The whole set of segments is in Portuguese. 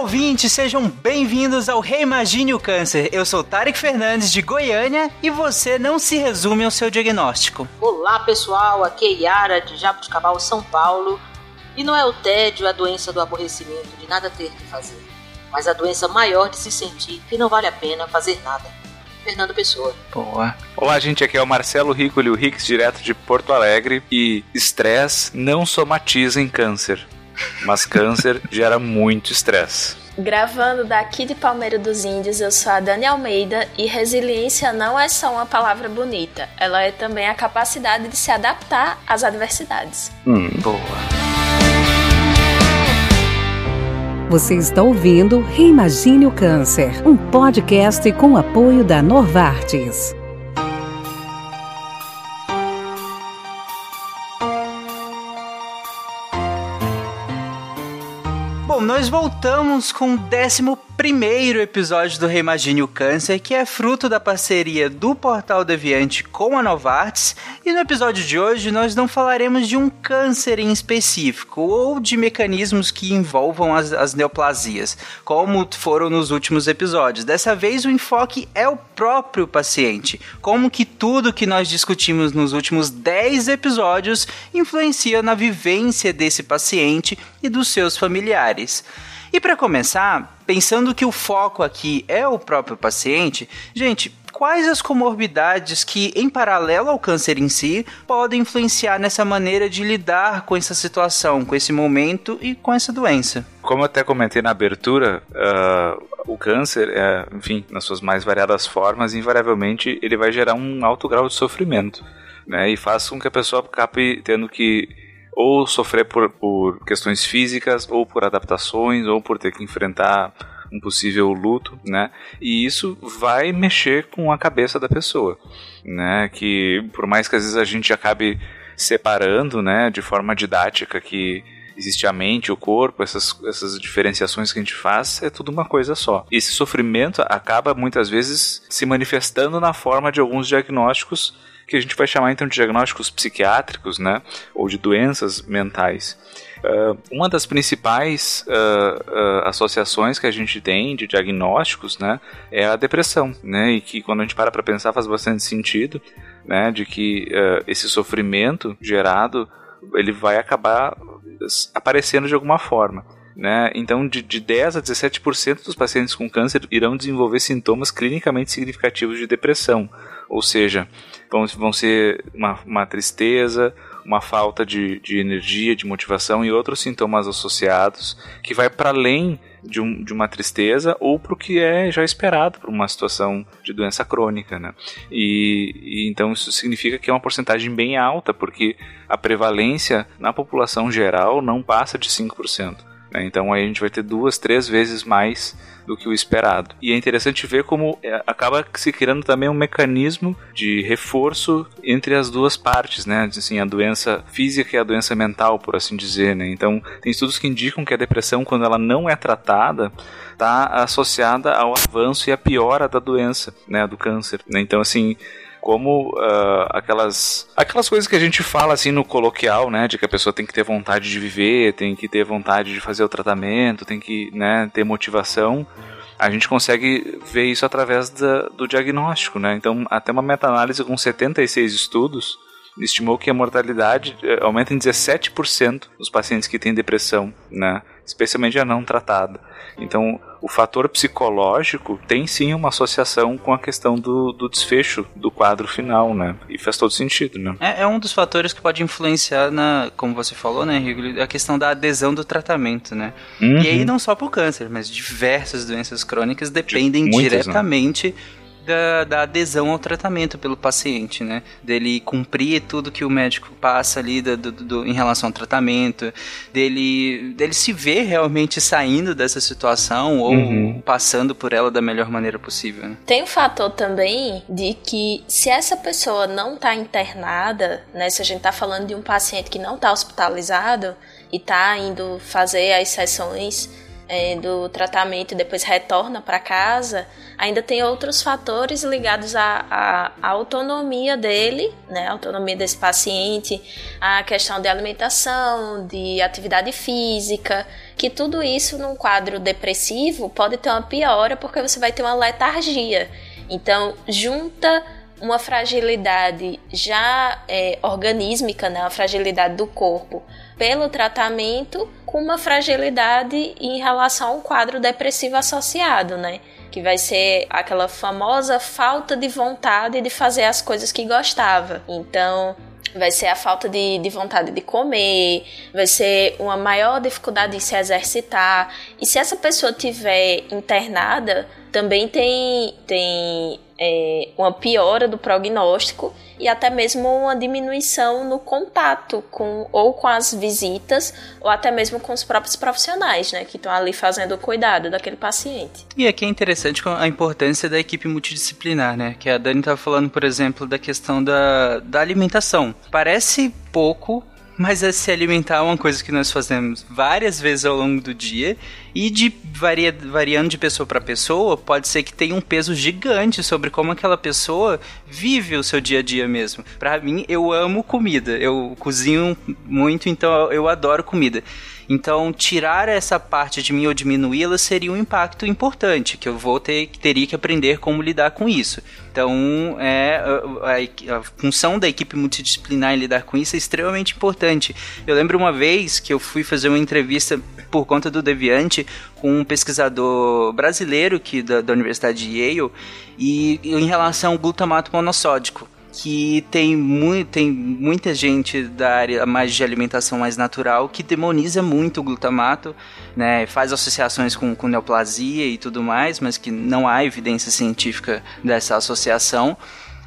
ouvintes, sejam bem-vindos ao Reimagine o Câncer. Eu sou Tarek Fernandes de Goiânia e você não se resume ao seu diagnóstico. Olá pessoal, aqui é Yara de Jabuticabal, São Paulo. E não é o tédio a doença do aborrecimento de nada ter que fazer, mas a doença maior de se sentir que não vale a pena fazer nada. Fernando Pessoa. Boa. Olá, gente, aqui é o Marcelo Rico e o Rix, direto de Porto Alegre. E estresse não somatiza em câncer mas câncer gera muito estresse. Gravando daqui de Palmeira dos Índios, eu sou a Dani Almeida e resiliência não é só uma palavra bonita, ela é também a capacidade de se adaptar às adversidades. Hum, boa. Você está ouvindo Reimagine o Câncer, um podcast com apoio da Norvartes. Nós voltamos com o 11 episódio do Reimagine o Câncer, que é fruto da parceria do Portal Deviante com a Novartis. E no episódio de hoje nós não falaremos de um câncer em específico ou de mecanismos que envolvam as, as neoplasias, como foram nos últimos episódios. Dessa vez o enfoque é o próprio paciente, como que tudo que nós discutimos nos últimos 10 episódios influencia na vivência desse paciente e dos seus familiares. E para começar, pensando que o foco aqui é o próprio paciente, gente, quais as comorbidades que, em paralelo ao câncer em si, podem influenciar nessa maneira de lidar com essa situação, com esse momento e com essa doença? Como eu até comentei na abertura, uh, o câncer, é, enfim, nas suas mais variadas formas, invariavelmente ele vai gerar um alto grau de sofrimento, né? E faz com que a pessoa acabe tendo que ou sofrer por, por questões físicas, ou por adaptações, ou por ter que enfrentar um possível luto, né? E isso vai mexer com a cabeça da pessoa, né? Que por mais que às vezes a gente acabe separando, né, de forma didática que existe a mente, o corpo, essas, essas diferenciações que a gente faz, é tudo uma coisa só. Esse sofrimento acaba muitas vezes se manifestando na forma de alguns diagnósticos que a gente vai chamar então de diagnósticos psiquiátricos, né, ou de doenças mentais. Uh, uma das principais uh, uh, associações que a gente tem de diagnósticos, né, é a depressão, né, e que quando a gente para para pensar faz bastante sentido, né, de que esse sofrimento gerado ele vai acabar aparecendo de alguma forma. Né? Então, de, de 10 a 17% dos pacientes com câncer irão desenvolver sintomas clinicamente significativos de depressão. Ou seja, vão, vão ser uma, uma tristeza, uma falta de, de energia, de motivação e outros sintomas associados que vai para além de, um, de, uma tristeza ou para o que é já esperado para uma situação de doença crônica, né? E, e, então isso significa que é uma porcentagem bem alta, porque a prevalência na população geral não passa de 5%. Né? Então aí a gente vai ter duas, três vezes mais do que o esperado. E é interessante ver como é, acaba se criando também um mecanismo de reforço entre as duas partes, né? Assim, a doença física e a doença mental, por assim dizer, né? Então, tem estudos que indicam que a depressão, quando ela não é tratada, está associada ao avanço e à piora da doença, né? Do câncer, né? Então, assim, como uh, aquelas aquelas coisas que a gente fala assim no coloquial, né, de que a pessoa tem que ter vontade de viver, tem que ter vontade de fazer o tratamento, tem que, né, ter motivação. A gente consegue ver isso através da, do diagnóstico, né? Então, até uma meta-análise com 76 estudos estimou que a mortalidade eh, aumenta em 17% nos pacientes que têm depressão, né? Especialmente a não tratada. Então, o fator psicológico tem sim uma associação com a questão do, do desfecho do quadro final, né? E faz todo sentido, né? É, é, um dos fatores que pode influenciar na, como você falou, né, Rigo, a questão da adesão do tratamento, né? Uhum. E aí não só para o câncer, mas diversas doenças crônicas dependem de muitas, né? diretamente né? Da, da, adesão ao tratamento pelo paciente, né? Dele cumprir tudo que o médico passa ali do, do, do, em relação ao tratamento, dele, dele se ver realmente saindo dessa situação ou uhum. passando por ela da melhor maneira possível. Né? Tem o um fator também de que se essa pessoa não está internada, né? Se a gente está falando de um paciente que não está hospitalizado e está indo fazer as sessões é, do tratamento e depois retorna para casa, ainda tem outros fatores ligados à, à, à, autonomia dele, né, a autonomia desse paciente, a questão de alimentação, de atividade física, que tudo isso num quadro depressivo pode ter uma piora porque você vai ter uma letargia. Então, junta uma fragilidade já é, organísmica, né, a fragilidade do corpo, pelo tratamento, com uma fragilidade em relação ao quadro depressivo associado, né? Que vai ser aquela famosa falta de vontade de fazer as coisas que gostava. Então, vai ser a falta de, de vontade de comer, vai ser uma maior dificuldade em se exercitar. E se essa pessoa tiver internada, também tem, tem é, uma piora do prognóstico e até mesmo uma diminuição no contato com ou com as visitas ou até mesmo com os próprios profissionais, né, que estão ali fazendo o cuidado daquele paciente. E aqui é interessante a importância da equipe multidisciplinar, né, que a Dani estava falando, por exemplo, da questão da, da alimentação. Parece pouco, mas é se alimentar é uma coisa que nós fazemos várias vezes ao longo do dia e de varia, variando de pessoa para pessoa, pode ser que tenha um peso gigante sobre como aquela pessoa vive o seu dia a dia mesmo. Para mim, eu amo comida, eu cozinho muito, então eu adoro comida. Então, tirar essa parte de mim ou diminuí-la seria um impacto importante, que eu vou ter, teria que aprender como lidar com isso. Então, é, a, a, função da equipe multidisciplinar em lidar com isso é extremamente importante. Eu lembro uma vez que eu fui fazer uma entrevista por conta do Deviante com um pesquisador brasileiro que da, da Universidade de Yale e em relação ao glutamato monossódico que tem, mu tem muita gente da área mais de alimentação mais natural que demoniza muito o glutamato, né, faz associações com, com neoplasia e tudo mais, mas que não há evidência científica dessa associação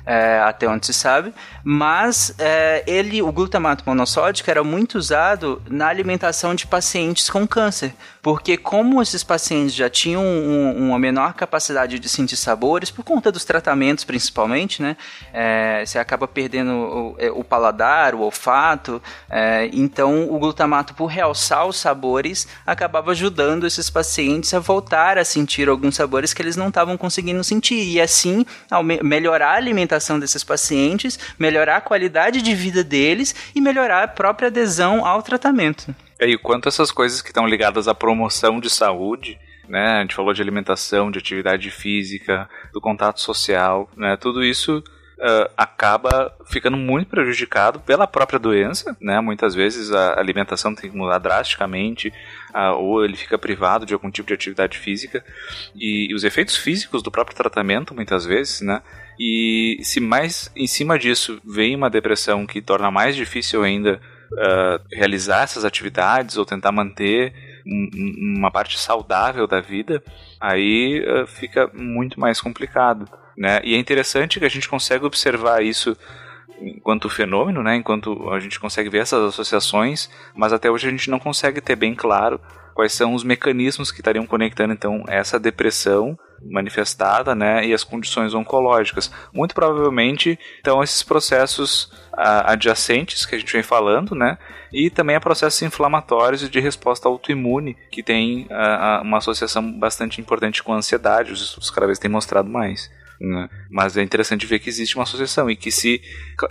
é, até onde se sabe, mas é, ele, o glutamato monossódico era muito usado na alimentação de pacientes com câncer, porque como esses pacientes já tinham um, uma menor capacidade de sentir sabores, por conta dos tratamentos principalmente, né, é, você acaba perdendo o, é, o, paladar, o olfato, é, então o glutamato, por realçar os sabores, acabava ajudando esses pacientes a voltar a sentir alguns sabores que eles não estavam conseguindo sentir, e assim melhorar a alimentação desses pacientes, melhorar a qualidade de vida deles e melhorar a própria adesão ao tratamento. E quanto essas coisas que estão ligadas à promoção de saúde, né? A gente falou de alimentação, de atividade física, do contato social, né? Tudo isso Uh, acaba ficando muito prejudicado pela própria doença, né? Muitas vezes a alimentação tem que mudar drasticamente, uh, ou ele fica privado de algum tipo de atividade física, e, e, os efeitos físicos do próprio tratamento, muitas vezes, né? E se mais em cima disso vem uma depressão que torna mais difícil ainda uh, realizar essas atividades ou tentar manter um, uma parte saudável da vida, aí uh, fica muito mais complicado. Né? E é interessante que a gente consegue observar isso enquanto fenômeno, né? enquanto a gente consegue ver essas associações, mas até hoje a gente não consegue ter bem claro quais são os mecanismos que estariam conectando então essa depressão manifestada, né, e as condições oncológicas. Muito provavelmente, então, esses processos ah, adjacentes que a gente vem falando, né, e também a processos inflamatórios e de resposta autoimune, que tem ah, uma associação bastante importante com a ansiedade, os estudos cada vez têm mostrado mais. Né? Mas é interessante ver que existe uma associação e que se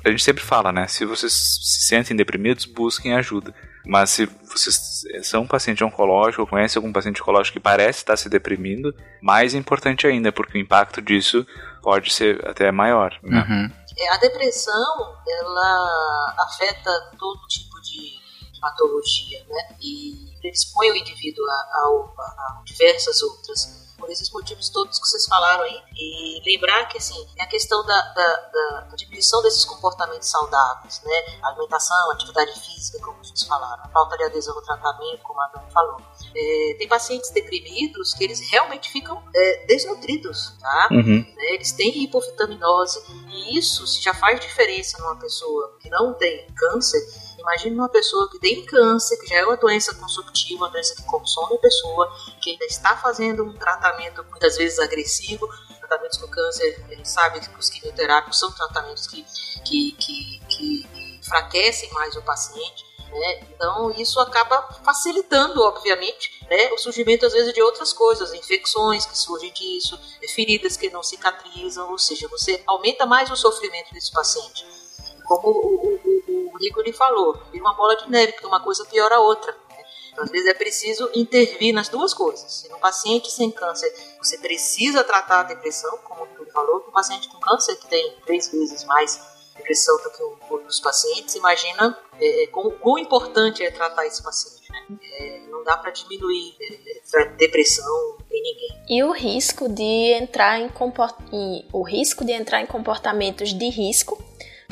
a gente sempre fala, né? Se vocês se sentem deprimidos, busquem ajuda. Mas se vocês são um paciente oncológico ou conhecem algum paciente oncológico que parece estar se deprimindo, mais importante ainda, porque o impacto disso pode ser até maior. Né? Uhum. É, a depressão, ela afeta todo tipo de patologia, né? E predispõe o indivíduo a, a, a diversas outras por esses motivos todos que vocês falaram aí. E lembrar que, assim, é a questão da, da, da diminuição desses comportamentos saudáveis, né? Alimentação, atividade física, como vocês falaram, a falta de adesão ao tratamento, como a Dani falou. É, tem pacientes deprimidos que eles realmente ficam é, desnutridos, tá? Uhum. Né? Eles têm hipovitaminose e isso já faz diferença numa pessoa que não tem câncer Imagine uma pessoa que tem câncer, que já é uma doença consumptiva, uma doença que consome a pessoa, que ainda está fazendo um tratamento muitas vezes agressivo. Tratamentos com câncer, a gente sabe que os quimioterápicos são tratamentos que, que, que, que enfraquecem mais o paciente. Né? Então, isso acaba facilitando, obviamente, né, o surgimento, às vezes, de outras coisas, infecções que surgem disso, feridas que não cicatrizam, ou seja, você aumenta mais o sofrimento desse paciente. Como o, o, o Rico falou, vira uma bola de neve, que uma coisa piora a outra. Né? Às vezes é preciso intervir nas duas coisas. Se no paciente sem câncer você precisa tratar a depressão, como Rico falou, que o paciente com câncer que tem três vezes mais depressão do que outros pacientes, imagina é, é, quão, quão, importante é tratar esse paciente. Né? É, não dá para diminuir é, é depressão em ninguém. E o risco de entrar em, comport... o risco de entrar em comportamentos de risco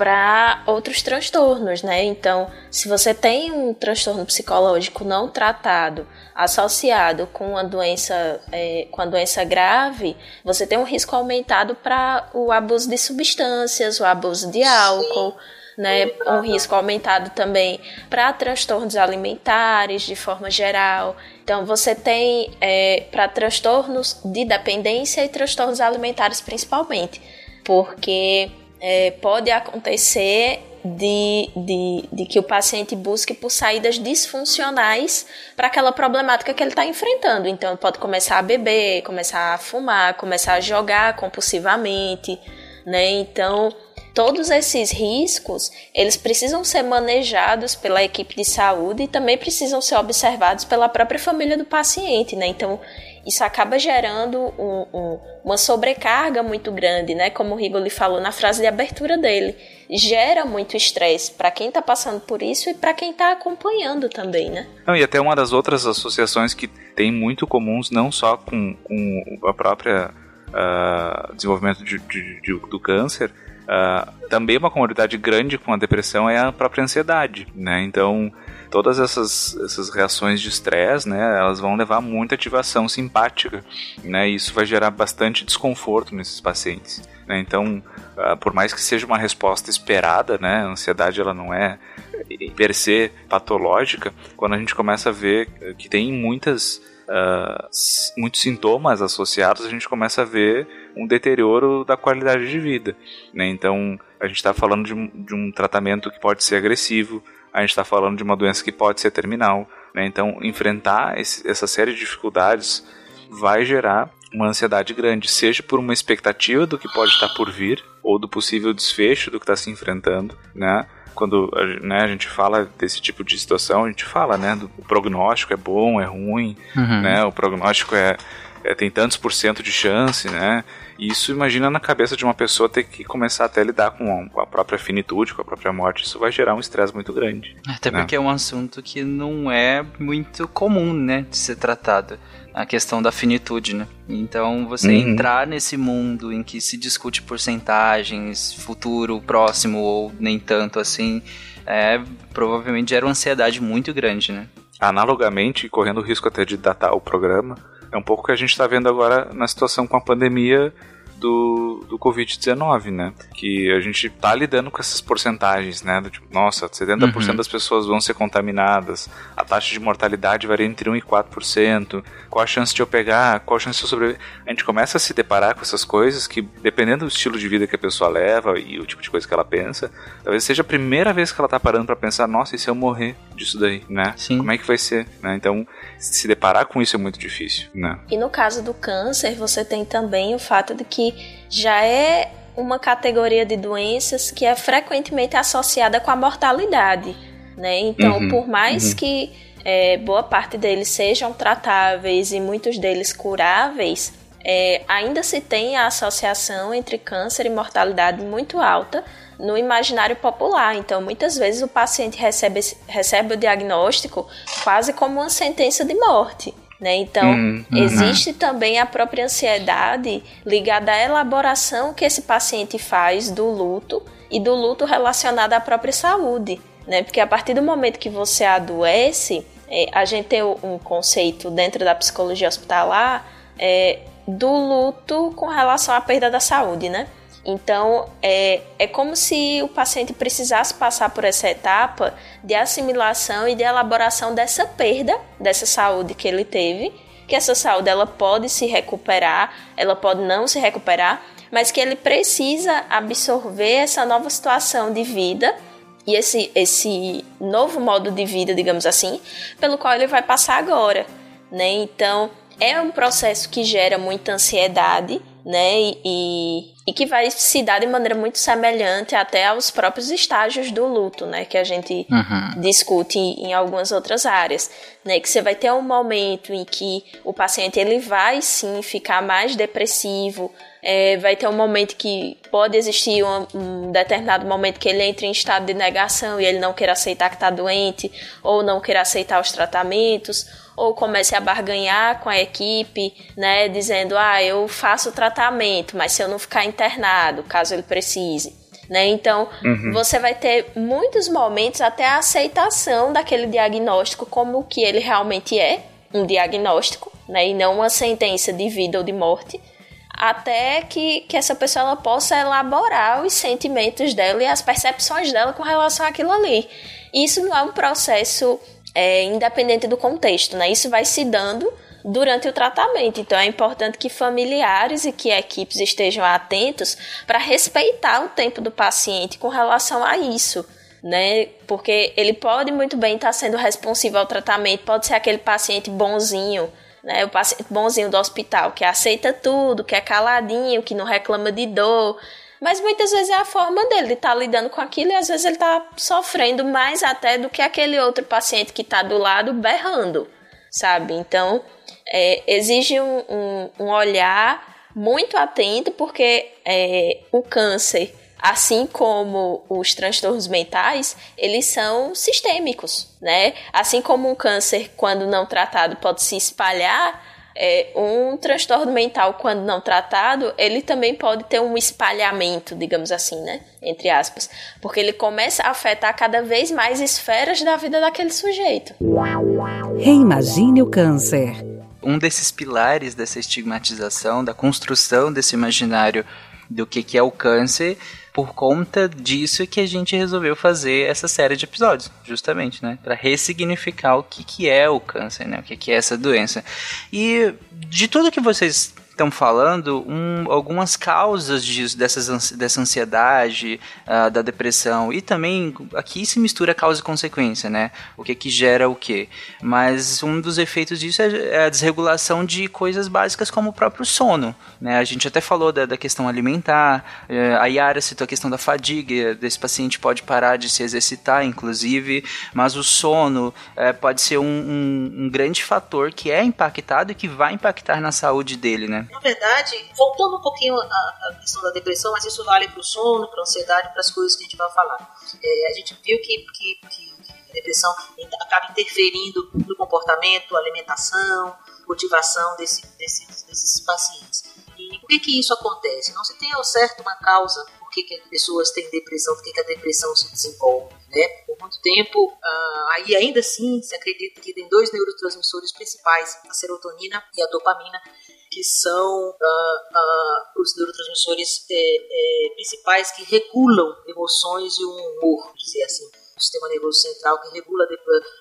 para outros transtornos, né? Então, se você tem um transtorno psicológico não tratado associado com uma doença, é, com a doença grave, você tem um risco aumentado para o abuso de substâncias, o abuso de álcool. Né, um risco aumentado também para transtornos alimentares de forma geral. Então, você tem é, para transtornos de dependência e transtornos alimentares principalmente, porque é, pode acontecer de, de, de, que o paciente busque por saídas disfuncionais para aquela problemática que ele está enfrentando. Então, pode começar a beber, começar a fumar, começar a jogar compulsivamente, né? Então, todos esses riscos, eles precisam ser manejados pela equipe de saúde e também precisam ser observados pela própria família do paciente, né? Então, isso acaba gerando um, um, uma sobrecarga muito grande, né? Como o Rigoli falou na frase de abertura dele. Gera muito estresse para quem está passando por isso e para quem está acompanhando também, né? Não, e até uma das outras associações que tem muito comuns, não só com, com a própria uh, desenvolvimento de, de, de, do câncer, uh, também uma comorbidade grande com a depressão é a própria ansiedade, né? Então, todas essas, essas reações de estresse, né, elas vão levar muita ativação simpática, né, e isso vai gerar bastante desconforto nesses pacientes. Né, então, uh, por mais que seja uma resposta esperada, né, a ansiedade ela não é per se patológica, quando a gente começa a ver que tem muitas Uh, muitos sintomas associados, a gente começa a ver um deterioro da qualidade de vida. Né? Então, a gente está falando de um, de um, tratamento que pode ser agressivo, a gente está falando de uma doença que pode ser terminal. Né? Então, enfrentar esse, essa série de dificuldades vai gerar uma ansiedade grande, seja por uma expectativa do que pode estar por vir, ou do possível desfecho do que está se enfrentando, né? Quando né, a gente fala desse tipo de situação, a gente fala, né, do prognóstico é bom, é ruim, uhum. né? O prognóstico é, é, tem tantos por cento de chance, né? E isso, imagina na cabeça de uma pessoa ter que começar até a lidar com a própria finitude, com a própria morte. Isso vai gerar um estresse muito grande. Até né? porque é um assunto que não é muito comum, né, de ser tratado. A questão da finitude, né? Então, você uhum. entrar nesse mundo em que se discute porcentagens, futuro próximo ou nem tanto assim, é, provavelmente gera uma ansiedade muito grande, né? Analogamente, correndo o risco até de datar o programa, é um pouco o que a gente está vendo agora na situação com a pandemia do, do Covid-19, né? Que a gente tá lidando com essas porcentagens, né? Do tipo, nossa, 70% uhum. das pessoas vão ser contaminadas, a taxa de mortalidade varia entre 1 e 4%, qual a chance de eu pegar, qual a chance de eu sobreviver. A gente começa a se deparar com essas coisas que, dependendo do estilo de vida que a pessoa leva e o tipo de coisa que ela pensa, talvez seja a primeira vez que ela tá parando para pensar, nossa, e se eu morrer disso daí, né? Sim. Como é que vai ser, né? Então, se deparar com isso é muito difícil, né? E no caso do câncer, você tem também o fato de que já é uma categoria de doenças que é frequentemente associada com a mortalidade, né? Então, uhum, por mais uhum. que é, boa parte deles sejam tratáveis e muitos deles curáveis, é, ainda se tem a associação entre câncer e mortalidade muito alta no imaginário popular. Então, muitas vezes o paciente recebe, recebe o diagnóstico quase como uma sentença de morte. Né? Então, hum, uhum. existe também a própria ansiedade ligada à elaboração que esse paciente faz do luto e do luto relacionado à própria saúde. Né? Porque a partir do momento que você adoece, é, a gente tem um conceito dentro da psicologia hospitalar é, do luto com relação à perda da saúde, né? Então, é, é como se o paciente precisasse passar por essa etapa de assimilação e de elaboração dessa perda, dessa saúde que ele teve, que essa saúde ela pode se recuperar, ela pode não se recuperar, mas que ele precisa absorver essa nova situação de vida e esse, esse novo modo de vida, digamos assim, pelo qual ele vai passar agora, né? Então, é um processo que gera muita ansiedade, né? E, e que vai se dar de maneira muito semelhante até aos próprios estágios do luto, né? Que a gente uhum. discute em algumas outras áreas, né? Que você vai ter um momento em que o paciente ele vai sim ficar mais depressivo, é, vai ter um momento que pode existir um, um, determinado momento que ele entre em estado de negação e ele não quer aceitar que está doente ou não quer aceitar os tratamentos ou comece a barganhar com a equipe, né, dizendo, ah, eu faço o tratamento, mas se eu não ficar internado, caso ele precise. Né? Então, uhum. você vai ter muitos momentos até a aceitação daquele diagnóstico como o que ele realmente é, um diagnóstico, né? e não uma sentença de vida ou de morte, até que, que essa pessoa ela possa elaborar os sentimentos dela e as percepções dela com relação àquilo ali. Isso não é um processo é, independente do contexto, né? Isso vai se dando durante o tratamento. Então é importante que familiares e que equipes estejam atentos para respeitar o tempo do paciente com relação a isso. Né? Porque ele pode muito bem estar sendo responsivo ao tratamento, pode ser aquele paciente bonzinho, né? O paciente bonzinho do hospital que aceita tudo, que é caladinho, que não reclama de dor, mas muitas vezes é a forma dele de estar tá lidando com aquilo e às vezes ele está sofrendo mais até do que aquele outro paciente que está do lado berrando, sabe? Então, é, exige um, um, um, olhar muito atento, porque é, o câncer, assim como os transtornos mentais, eles são sistêmicos, né? Assim como um câncer, quando não tratado, pode se espalhar é, um transtorno mental, quando não tratado, ele também pode ter um espalhamento, digamos assim, né? Entre aspas. Porque ele começa a afetar cada vez mais esferas da vida daquele sujeito. Reimagine o câncer. Um desses pilares dessa estigmatização, da construção desse imaginário do que, que é o câncer, por conta disso que a gente resolveu fazer essa série de episódios, justamente, né? Para ressignificar o que, que é o câncer, né? O que, que é essa doença. E de tudo que vocês estão falando um, algumas causas disso, dessas, dessa ansiedade, uh, da depressão. E também aqui se mistura causa e consequência, né? O que que gera o que. Mas um dos efeitos disso é, é a desregulação de coisas básicas como o próprio sono. Né? A gente até falou da, da questão alimentar, uh, a Yara citou a questão da fadiga, desse paciente pode parar de se exercitar, inclusive, mas o sono uh, pode ser um, um, um grande fator que é impactado e que vai impactar na saúde dele, né? Na verdade, voltando um pouquinho à, questão da depressão, mas isso vale para o sono, para a ansiedade, para as coisas que a gente vai falar. É, a gente viu que, que, que a depressão acaba interferindo no comportamento, alimentação, motivação desse, desse, desses pacientes. E por que, que isso acontece? Não se tem ao certo uma causa por que, que as pessoas têm depressão, por que, que a depressão se desenvolve. Né? Por muito tempo, uh, aí ainda assim se acredita que tem dois neurotransmissores principais, a serotonina e a dopamina, que são uh, uh, os neurotransmissores é, é, principais que regulam emoções e o humor, dizer assim. O sistema nervoso central que regula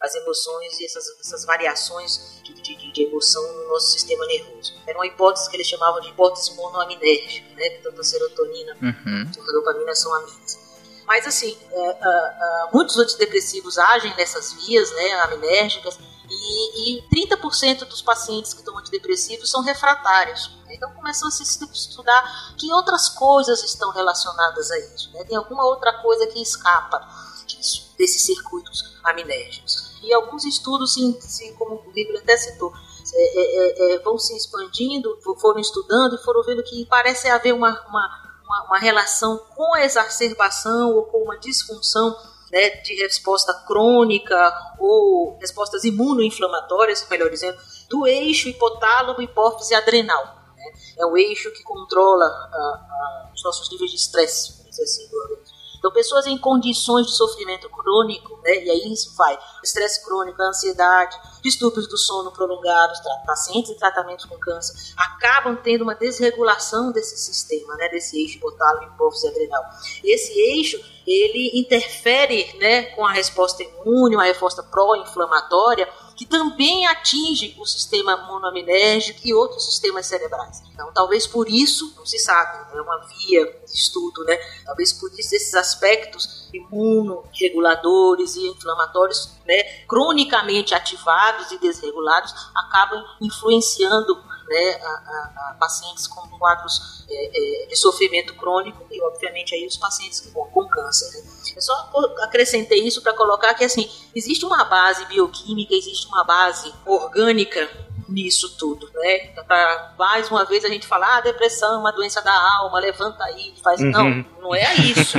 as emoções e essas, essas variações de, de, de, emoção no nosso sistema nervoso. Era uma hipótese que eles chamavam de hipótese monoaminérgica, né? tanto a serotonina uhum. quanto a dopamina são aminas. Mas assim, é, muitos antidepressivos agem nessas vias né, aminérgicas e, e 30% dos pacientes que tomam antidepressivos são refratários. Né? Então começou a se estudar que outras coisas estão relacionadas a isso. Né? Tem alguma outra coisa que escapa disso, desses circuitos aminérgicos. E alguns estudos, sim, sim como o Bíblia até citou, é, é, é, é, vão se expandindo, foram estudando e foram vendo que parece haver uma, uma, uma, uma relação com a exacerbação ou com uma disfunção né, de resposta crônica ou respostas imunoinflamatórias, melhor dizendo, do eixo hipotálamo, hipófise adrenal. Né? É o eixo que controla uh, uh, os nossos níveis de estresse, assim, do. Então, pessoas em condições de sofrimento crônico, né, e aí isso vai, estresse crônico, ansiedade, distúrbios do sono prolongados, pacientes em tratamento com câncer, acabam tendo uma desregulação desse sistema, né, desse eixo hipotálamo hipófise adrenal. Esse eixo, ele interfere né, com a resposta imune, uma resposta pró-inflamatória, que também atinge o sistema monoaminérgico e outros sistemas cerebrais. Então, talvez por isso, não se sabe, é uma via de estudo, né? Talvez por isso esses aspectos imunoreguladores e inflamatórios, né, cronicamente ativados e desregulados, acabam influenciando né, a, a, a pacientes com quadros é, é, de sofrimento crônico e, obviamente, aí os pacientes com, com câncer. Né. Eu só acrescentei isso para colocar que, assim, existe uma base bioquímica, existe uma base orgânica nisso tudo, né? Para mais uma vez a gente falar, ah, depressão é uma doença da alma, levanta aí, faz. Uhum. Não, não é isso.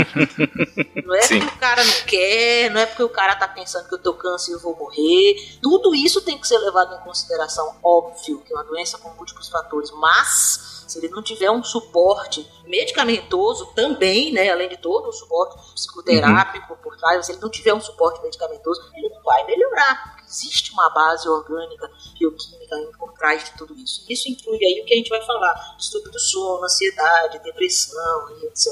não é Sim. porque o cara não quer, não é porque o cara tá pensando que eu tô câncer e eu vou morrer. Tudo isso tem que ser levado em consideração, óbvio, que é uma doença com múltiplos fatores, mas se ele não tiver um suporte medicamentoso também, né, além de todo o suporte psicoterápico uhum. por trás, se ele não tiver um suporte medicamentoso, ele não vai melhorar. Existe uma base orgânica, bioquímica por trás de tudo isso. Isso inclui aí o que a gente vai falar: distúrbio do sono, ansiedade, depressão e etc.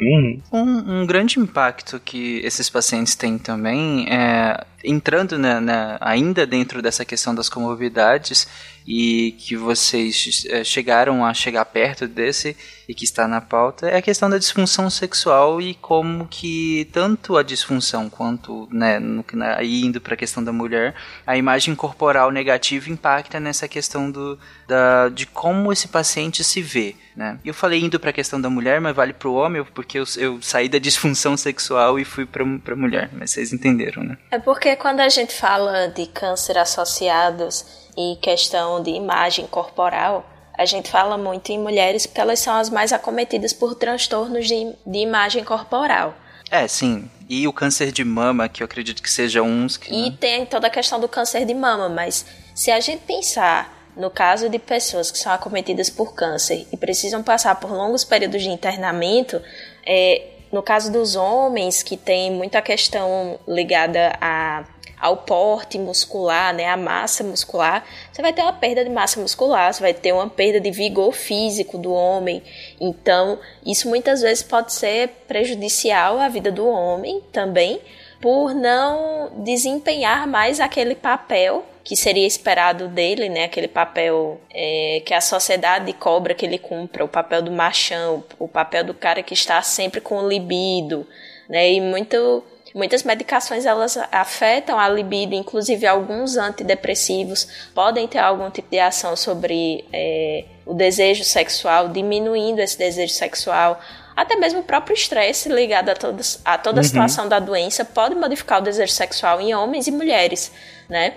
Uhum. Um, um grande impacto que esses pacientes têm também é entrando na, na, ainda dentro dessa questão das comorbidades e que vocês é, chegaram a chegar perto desse e que está na pauta é a questão da disfunção sexual e como que tanto a disfunção quanto né, no, na, indo para a questão da mulher a imagem corporal negativa impacta nessa questão do, da, de como esse paciente se vê né? Eu falei indo para a questão da mulher, mas vale para o homem, porque eu, eu, saí da disfunção sexual e fui para a mulher, mas vocês entenderam, né? É porque quando a gente fala de câncer associados e questão de imagem corporal, a gente fala muito em mulheres porque elas são as mais acometidas por transtornos de, de imagem corporal. É, sim. E o câncer de mama, que eu acredito que seja uns que. E né? tem toda a questão do câncer de mama, mas se a gente pensar no caso de pessoas que são acometidas por câncer e precisam passar por longos períodos de internamento, é, no caso dos homens que tem muita questão ligada a, ao porte muscular, né, a massa muscular, você vai ter uma perda de massa muscular, você vai ter uma perda de vigor físico do homem. Então, isso muitas vezes pode ser prejudicial à vida do homem também, por não desempenhar mais aquele papel que seria esperado dele, né? Aquele papel é, que a sociedade cobra que ele cumpra, o papel do machão, o papel do cara que está sempre com libido, né? E muito, muitas medicações elas afetam a libido, inclusive alguns antidepressivos podem ter algum tipo de ação sobre é, o desejo sexual, diminuindo esse desejo sexual até mesmo o próprio estresse ligado a, todos, a toda a uhum. situação da doença pode modificar o desejo sexual em homens e mulheres, né?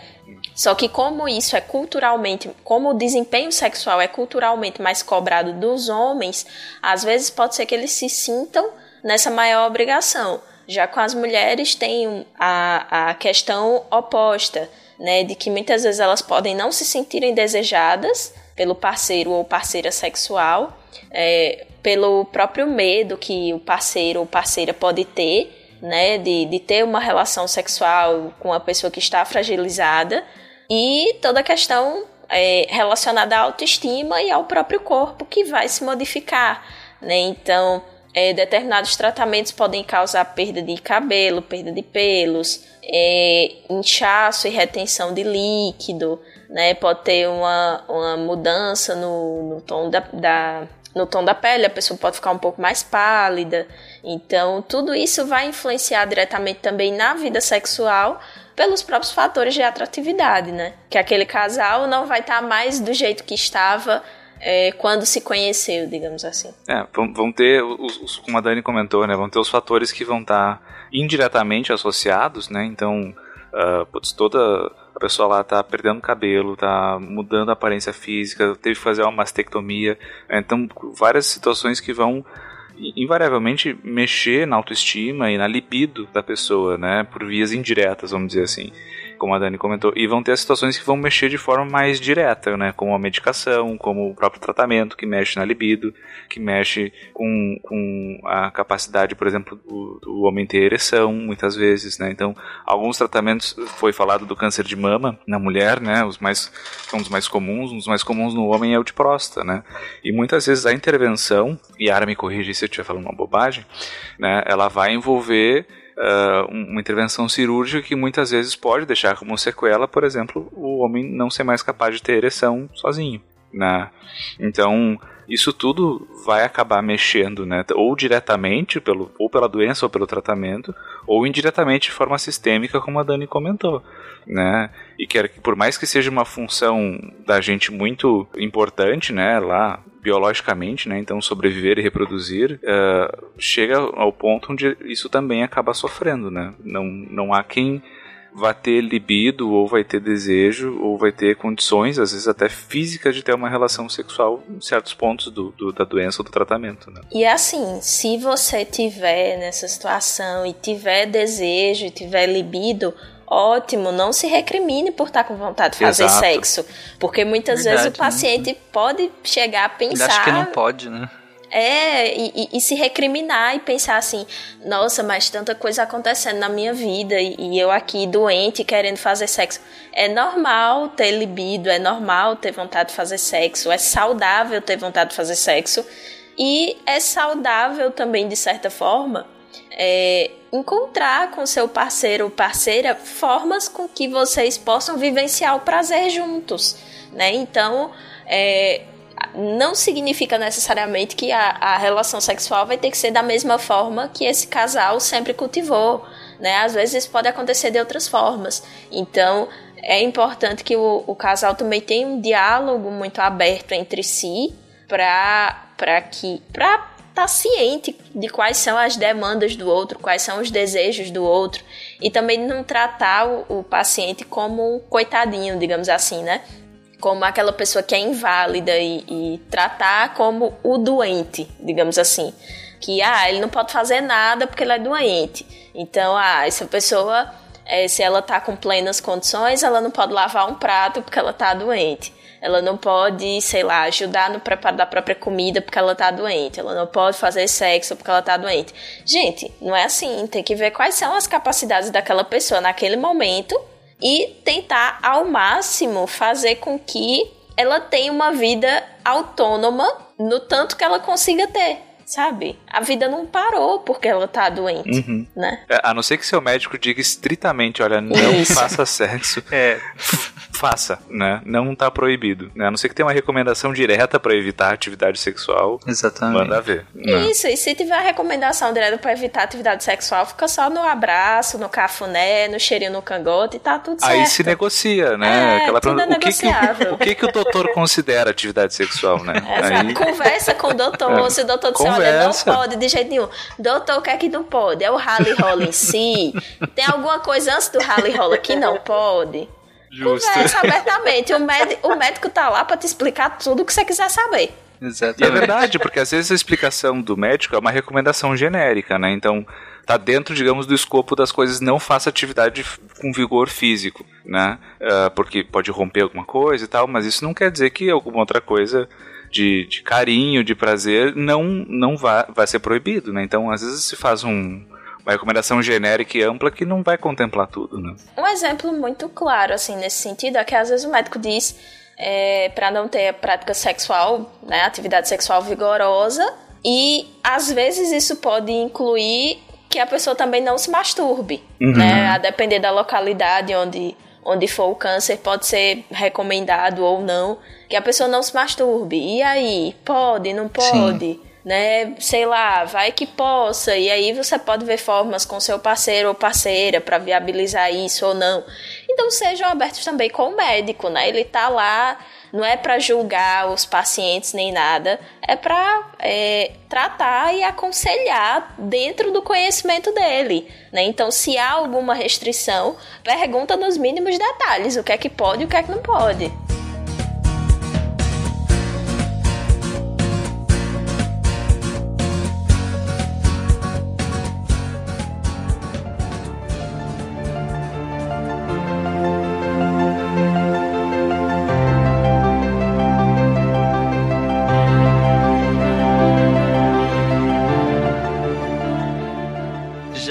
Só que como isso é culturalmente, como o desempenho sexual é culturalmente mais cobrado dos homens, às vezes pode ser que eles se sintam nessa maior obrigação. Já com as mulheres tem a, a questão oposta, né, de que muitas vezes elas podem não se sentirem desejadas pelo parceiro ou parceira sexual, é, pelo próprio medo que o parceiro ou parceira pode ter, né, de, de ter uma relação sexual com uma pessoa que está fragilizada, e toda a questão é, relacionada à autoestima e ao próprio corpo que vai se modificar, né? Então, é, determinados tratamentos podem causar perda de cabelo, perda de pelos, é, inchaço e retenção de líquido, né? Pode ter uma, uma mudança no, no tom da, da no tom da pele, a pessoa pode ficar um pouco mais pálida. Então, tudo isso vai influenciar diretamente também na vida sexual, pelos próprios fatores de atratividade, né? Que aquele casal não vai estar tá mais do jeito que estava é, quando se conheceu, digamos assim. É, vão, ter, os, os, como a Dani comentou, né? Vão ter os fatores que vão estar tá indiretamente associados, né? Então, uh, putz, toda a pessoa lá tá perdendo cabelo, tá mudando a aparência física, teve que fazer uma mastectomia. Né? Então, várias situações que vão invariavelmente mexer na autoestima e na libido da pessoa, né? Por vias indiretas, vamos dizer assim como a Dani comentou, e vão ter situações que vão mexer de forma mais direta, né? Como a medicação, como o próprio tratamento que mexe na libido, que mexe com, com a capacidade, por exemplo, do, do homem ter ereção, muitas vezes, né? Então, alguns tratamentos, foi falado do câncer de mama na mulher, né? Os mais, são os mais comuns, um dos mais comuns no homem é o de próstata, né? E muitas vezes a intervenção, e a Ara me corrige se eu estiver falando uma bobagem, né? Ela vai envolver uh, uma intervenção cirúrgica que muitas vezes pode deixar como sequela, por exemplo, o homem não ser mais capaz de ter ereção sozinho. Né? Então, isso tudo vai acabar mexendo, né? Ou diretamente, pelo, ou pela doença ou pelo tratamento, ou indiretamente de forma sistêmica, como a Dani comentou, né? E que por mais que seja uma função da gente muito importante, né? Lá biologicamente, né? Então sobreviver e reproduzir uh, chega ao ponto onde isso também acaba sofrendo, né? Não, não há quem vai ter libido, ou vai ter desejo, ou vai ter condições, às vezes até físicas, de ter uma relação sexual em certos pontos do, do da doença ou do tratamento. Né? E assim, se você tiver nessa situação e tiver desejo e tiver libido, ótimo, não se recrimine por estar com vontade de fazer Exato. sexo. Porque muitas Verdade, vezes o né? paciente né? pode chegar a pensar. Acho que não pode, né? É, e, e, se recriminar e pensar assim: nossa, mas tanta coisa acontecendo na minha vida e, e, eu aqui doente querendo fazer sexo. É normal ter libido, é normal ter vontade de fazer sexo, é saudável ter vontade de fazer sexo e é saudável também, de certa forma, é, encontrar com seu parceiro ou parceira formas com que vocês possam vivenciar o prazer juntos, né? Então, é, não significa necessariamente que a, a relação sexual vai ter que ser da mesma forma que esse casal sempre cultivou, né? Às vezes pode acontecer de outras formas. Então, é importante que o, o casal também tenha um diálogo muito aberto entre si para que estar tá ciente de quais são as demandas do outro, quais são os desejos do outro e também não tratar o, o paciente como um coitadinho, digamos assim, né? Como aquela pessoa que é inválida e, e tratar como o doente, digamos assim que ah, ele não pode fazer nada porque ele é doente. Então, ah, essa pessoa, é, se ela tá com plenas condições, ela não pode lavar um prato porque ela tá doente. Ela não pode, sei lá, ajudar no preparo da própria comida porque ela tá doente. Ela não pode fazer sexo porque ela tá doente. Gente, não é assim. Tem que ver quais são as capacidades daquela pessoa naquele momento e tentar ao máximo fazer com que ela tenha uma vida autônoma no tanto que ela consiga ter sabe? A vida não parou porque ela tá doente, uhum. né? É, a não ser que seu médico diga estritamente, olha, não Isso. faça sexo. É. faça, né? Não tá proibido, né? A não ser que tenha uma recomendação direta para evitar atividade sexual. Exatamente. Manda ver. Né? Isso, e se tiver a recomendação direta para evitar atividade sexual, fica só no abraço, no cafuné, no cheirinho no cangote e tá tudo certo. Aí se negocia, né? É, Aquela tudo é o que, que o, o que que o doutor considera atividade sexual, né? Exato. Aí... Conversa com o doutor, é. se o doutor disser, olha, não pode de jeito nenhum. Doutor, o que é que não pode? É o rally roll em si? Tem alguma coisa antes do rally roll que não pode? Justo. Conversa abertamente. O médico, o médico tá lá para te explicar tudo o que você quiser saber. Exatamente. E é verdade, porque às vezes a explicação do médico é uma recomendação genérica, né? Então, tá dentro, digamos, do escopo das coisas, não faça atividade com vigor físico, né? Uh, porque pode romper alguma coisa e tal, mas isso não quer dizer que alguma outra coisa de, de carinho, de prazer, não, não vai, vai ser proibido, né? Então, às vezes se faz um, uma recomendação genérica e ampla que não vai contemplar tudo, né? Um exemplo muito claro, assim, nesse sentido, é que às vezes o médico diz é, para não ter prática sexual, né, atividade sexual vigorosa, e às vezes isso pode incluir que a pessoa também não se masturbe, uhum. né, a depender da localidade onde onde for o câncer, pode ser recomendado ou não que a pessoa não se masturbe. E aí, pode, não pode? Sim né? Sei lá, vai que possa. E aí você pode ver formas com seu parceiro ou parceira para viabilizar isso ou não. Então sejam abertos também com o médico, né? Ele tá lá, não é para julgar os pacientes nem nada, é para é, tratar e aconselhar dentro do conhecimento dele, né? Então se há alguma restrição, pergunta nos mínimos detalhes o que é que pode e o que é que não pode.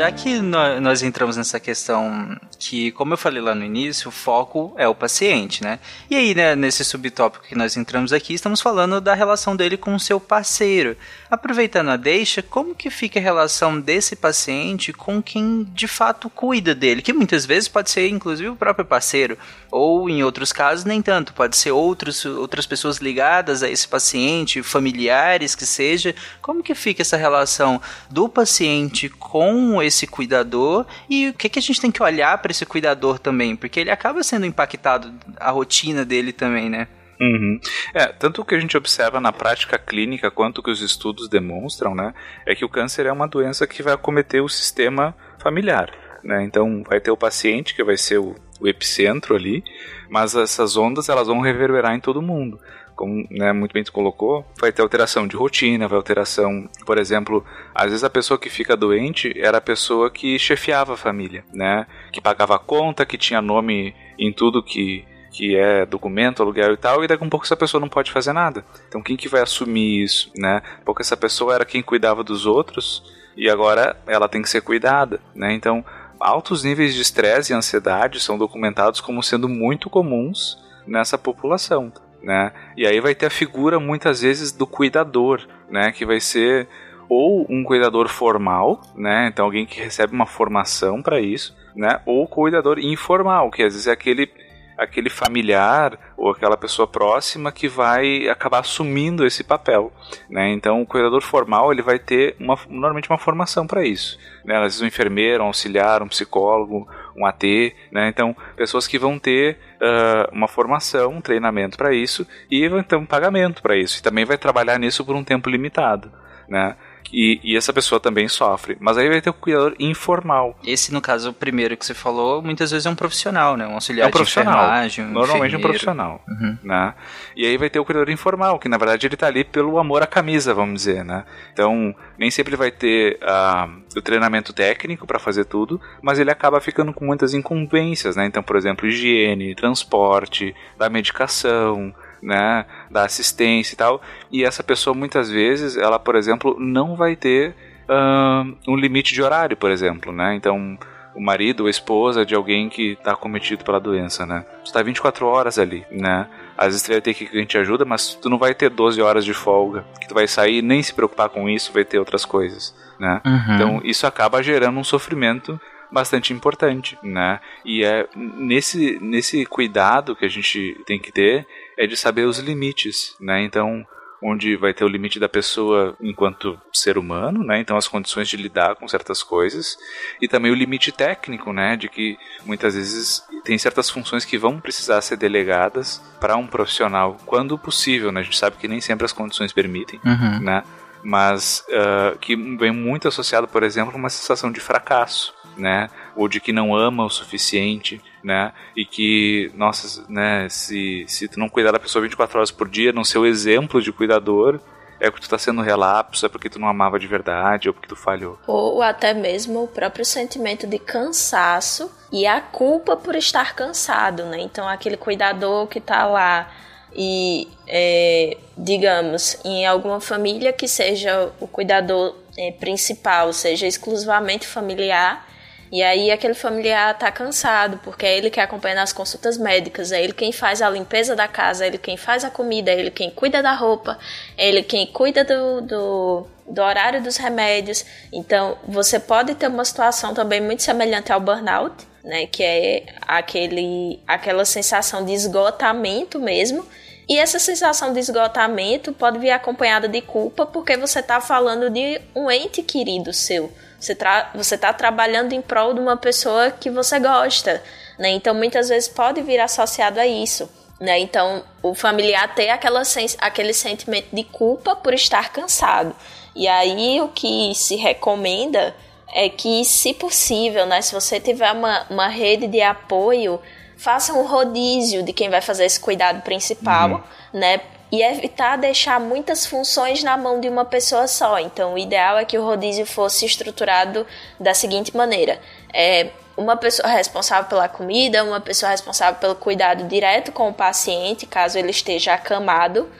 Já que nós entramos nessa questão que, como eu falei lá no início, o foco é o paciente, né? E aí, né, nesse subtópico que nós entramos aqui, estamos falando da relação dele com o seu parceiro. Aproveitando a deixa, como que fica a relação desse paciente com quem de fato cuida dele? Que muitas vezes pode ser inclusive o próprio parceiro, ou em outros casos nem tanto, pode ser outros, outras pessoas ligadas a esse paciente, familiares que seja. Como que fica essa relação do paciente com esse cuidador e o que, que a gente tem que olhar para esse cuidador também? Porque ele acaba sendo impactado a rotina dele também, né? Uhum. É, tanto o que a gente observa na prática clínica quanto o que os estudos demonstram, né, é que o câncer é uma doença que vai acometer o sistema familiar. Né? Então vai ter o paciente que vai ser o, o epicentro ali, mas essas ondas elas vão reverberar em todo mundo como né, muito bem tu colocou, vai ter alteração de rotina, vai alteração, por exemplo, às vezes a pessoa que fica doente era a pessoa que chefiava a família, né, que pagava a conta, que tinha nome em tudo que que é documento, aluguel e tal, e daqui a um pouco essa pessoa não pode fazer nada. Então quem que vai assumir isso, né? Porque essa pessoa era quem cuidava dos outros e agora ela tem que ser cuidada, né? Então altos níveis de estresse e ansiedade são documentados como sendo muito comuns nessa população. Né? E aí vai ter a figura muitas vezes do cuidador, né? Que vai ser ou um cuidador formal, né? Então alguém que recebe uma formação para isso, né? Ou cuidador informal, que às vezes é aquele aquele familiar ou aquela pessoa próxima que vai acabar assumindo esse papel, né? Então o cuidador formal ele vai ter uma, normalmente uma formação para isso, né? Às vezes um enfermeiro, um auxiliar, um psicólogo, um AT, né? Então pessoas que vão ter uh, uma formação, um treinamento para isso e um pagamento para isso e também vai trabalhar nisso por um tempo limitado, né? E, e, essa pessoa também sofre. Mas aí vai ter o cuidador informal. Esse, no caso, o primeiro que você falou, muitas vezes é um profissional, né? Um auxiliar é um profissional. Um Normalmente enfermeiro. um profissional. Uhum. Né? E aí vai ter o cuidador informal, que na verdade ele está ali pelo amor à camisa, vamos dizer, né? Então, nem sempre ele vai ter uh, o treinamento técnico para fazer tudo, mas ele acaba ficando com muitas incumbências, né? Então, por exemplo, higiene, transporte, da medicação, né, da assistência e tal. E essa pessoa muitas vezes, ela, por exemplo, não vai ter uh, um limite de horário, por exemplo, né? Então, o marido ou a esposa de alguém que está cometido pela doença, né? Você está 24 horas ali, né? Às vezes tu vai ter que a gente ajuda, mas tu não vai ter 12 horas de folga, que tu vai sair nem se preocupar com isso, vai ter outras coisas, né? Uhum. Então, isso acaba gerando um sofrimento bastante importante, né? E é nesse, nesse cuidado que a gente tem que ter é de saber os limites, né? Então, onde vai ter o limite da pessoa enquanto ser humano, né? Então as condições de lidar com certas coisas e também o limite técnico, né? De que muitas vezes tem certas funções que vão precisar ser delegadas para um profissional quando possível, né? A gente sabe que nem sempre as condições permitem, uhum. né? Mas uh, que vem muito associado, por exemplo, a uma sensação de fracasso, né? Ou de que não ama o suficiente, né? E que, nossa, né, se, se tu não cuidar da pessoa 24 horas por dia, não ser o exemplo de cuidador, é porque tu tá sendo relapso, é porque tu não amava de verdade, ou porque tu falhou. Ou até mesmo o próprio sentimento de cansaço e a culpa por estar cansado, né? Então aquele cuidador que tá lá e, é, digamos, em alguma família que seja o cuidador é, principal, seja exclusivamente familiar, e aí aquele familiar tá cansado, porque é ele que acompanha nas consultas médicas, é ele quem faz a limpeza da casa, é ele quem faz a comida, é ele quem cuida da roupa, é ele quem cuida do, do, do horário dos remédios. Então, você pode ter uma situação também muito semelhante ao burnout, né, que é aquele, aquela sensação de esgotamento mesmo. E essa sensação de esgotamento pode vir acompanhada de culpa, porque você está falando de um ente querido seu. Você está você tá trabalhando em prol de uma pessoa que você gosta, né? Então, muitas vezes pode vir associado a isso. Né? Então, o familiar tem aquela aquele sentimento de culpa por estar cansado. E aí, o que se recomenda é que, se possível, né, se você tiver uma, uma rede de apoio, faça um rodízio de quem vai fazer esse cuidado principal, uhum. né? E evitar deixar muitas funções na mão de uma pessoa só. Então, o ideal é que o rodízio fosse estruturado da seguinte maneira: é uma pessoa responsável pela comida, uma pessoa responsável pelo cuidado direto com o paciente, caso ele esteja acamado,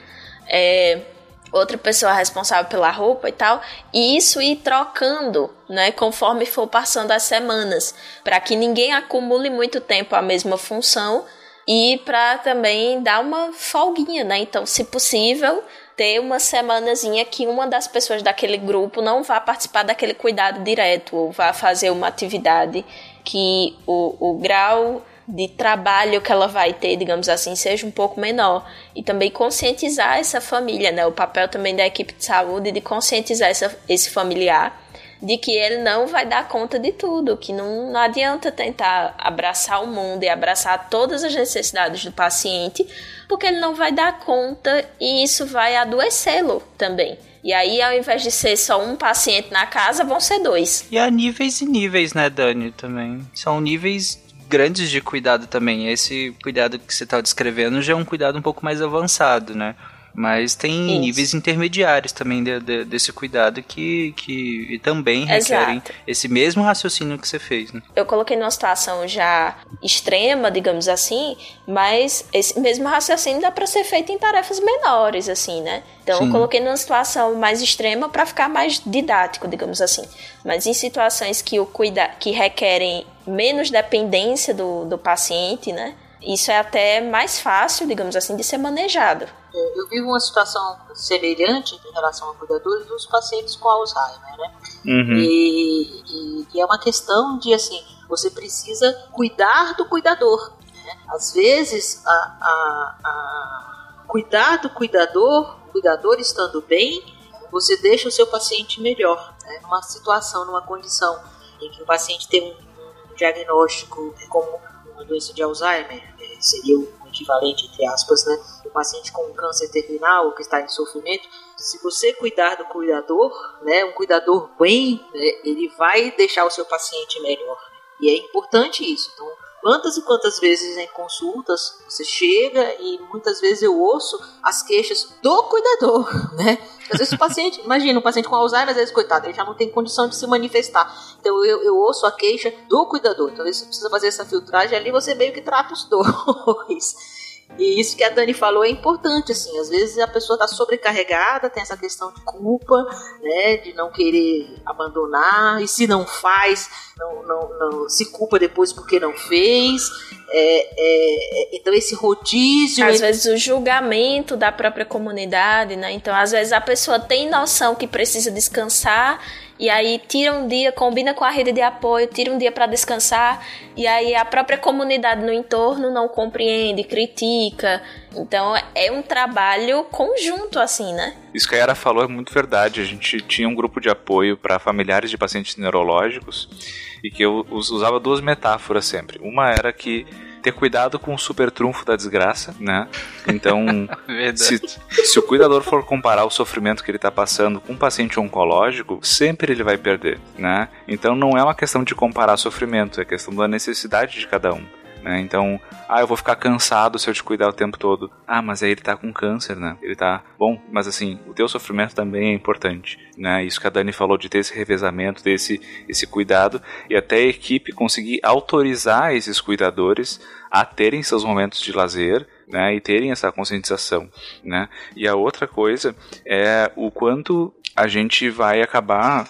é, outra pessoa responsável pela roupa e tal, e isso ir trocando, né, conforme for passando as semanas, para que ninguém acumule muito tempo a mesma função e para também dar uma folguinha, né? Então, se possível, ter uma semanazinha que uma das pessoas daquele grupo não vá participar daquele cuidado direto ou vá fazer uma atividade que o, o grau de trabalho que ela vai ter, digamos assim, seja um pouco menor. E também conscientizar essa família, né? O papel também da equipe de saúde de conscientizar essa, esse familiar de que ele não vai dar conta de tudo, que não, não adianta tentar abraçar o mundo e abraçar todas as necessidades do paciente, porque ele não vai dar conta e isso vai adoecê-lo também. E aí, ao invés de ser só um paciente na casa, vão ser dois. E há níveis e níveis, né, Dani, também. São níveis grandes de cuidado também. Esse cuidado que você está descrevendo já é um cuidado um pouco mais avançado, né? Mas tem Isso. níveis intermediários também de, de, desse cuidado que, que também requerem Exato. esse mesmo raciocínio que você fez. Né? Eu coloquei numa situação já extrema, digamos assim, mas esse mesmo raciocínio dá para ser feito em tarefas menores, assim, né? Então Sim. eu coloquei numa situação mais extrema para ficar mais didático, digamos assim. Mas em situações que, o cuida que requerem menos dependência do, do paciente, né? Isso é até mais fácil, digamos assim, de ser manejado. Eu vivo uma situação semelhante em relação a cuidadores dos pacientes com Alzheimer, né? Uhum. E, e, e, é uma questão de, assim, você precisa cuidar do cuidador. Né? Às vezes, a, a, a cuidar do cuidador, o cuidador estando bem, você deixa o seu paciente melhor. Né? Numa situação, numa condição em que o paciente tem um, um diagnóstico como uma doença de Alzheimer, é, seria o equivalente, entre aspas, né? O paciente com câncer terminal que está em sofrimento, se você cuidar do cuidador, né? Um cuidador bem, né, ele vai deixar o seu paciente melhor. E é importante isso. Então, quantas e quantas vezes em consultas você chega e muitas vezes eu ouço as queixas do cuidador, né? Às vezes o paciente, imagina, um paciente com Alzheimer, às vezes, coitado, ele já não tem condição de se manifestar. Então eu, eu ouço a queixa do cuidador. Então você precisa fazer essa filtragem ali, você meio que trata os dois. E isso que a Dani falou é importante, assim, às vezes a pessoa está sobrecarregada, tem essa questão de culpa, né, de não querer abandonar, e se não faz, não, não, não se culpa depois porque não fez. É, é, é então esse rodízio. Às vezes o julgamento da própria comunidade, né? Então, às vezes a pessoa tem noção que precisa descansar e aí tira um dia, combina com a rede de apoio, tira um dia para descansar, e aí a própria comunidade no entorno não compreende, critica. Então é um trabalho conjunto assim, né? Isso que a Yara falou é muito verdade. A gente tinha um grupo de apoio para familiares de pacientes neurológicos e que eu usava duas metáforas sempre. Uma era que ter cuidado com o super trunfo da desgraça, né? Então, se, se, o cuidador for comparar o sofrimento que ele está passando com um paciente oncológico, sempre ele vai perder, né? Então não é uma questão de comparar sofrimento, é questão da necessidade de cada um. Né? Então, ah, eu vou ficar cansado se eu te cuidar o tempo todo. Ah, mas aí ele tá com câncer, né? Ele tá. Bom, mas assim, o teu sofrimento também é importante, né? Isso que a Dani falou de ter esse revezamento, ter esse, esse cuidado e até a equipe conseguir autorizar esses cuidadores a terem seus momentos de lazer, né, e terem essa conscientização, né? E a outra coisa é o quanto a gente vai acabar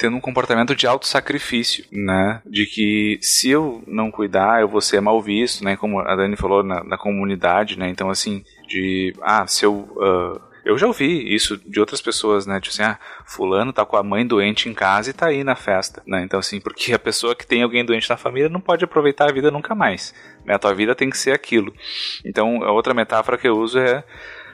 tendo um comportamento de autossacrifício, né? De que se eu não cuidar, eu vou ser mal visto, né? Como a Dani falou na, na comunidade, né? Então, assim, de, ah, se eu... Uh, eu já ouvi isso de outras pessoas, né? Tipo assim, ah, fulano tá com a mãe doente em casa e tá aí na festa, né? Então, assim, porque a pessoa que tem alguém doente na família não pode aproveitar a vida nunca mais, né? A tua vida tem que ser aquilo. Então, a outra metáfora que eu uso é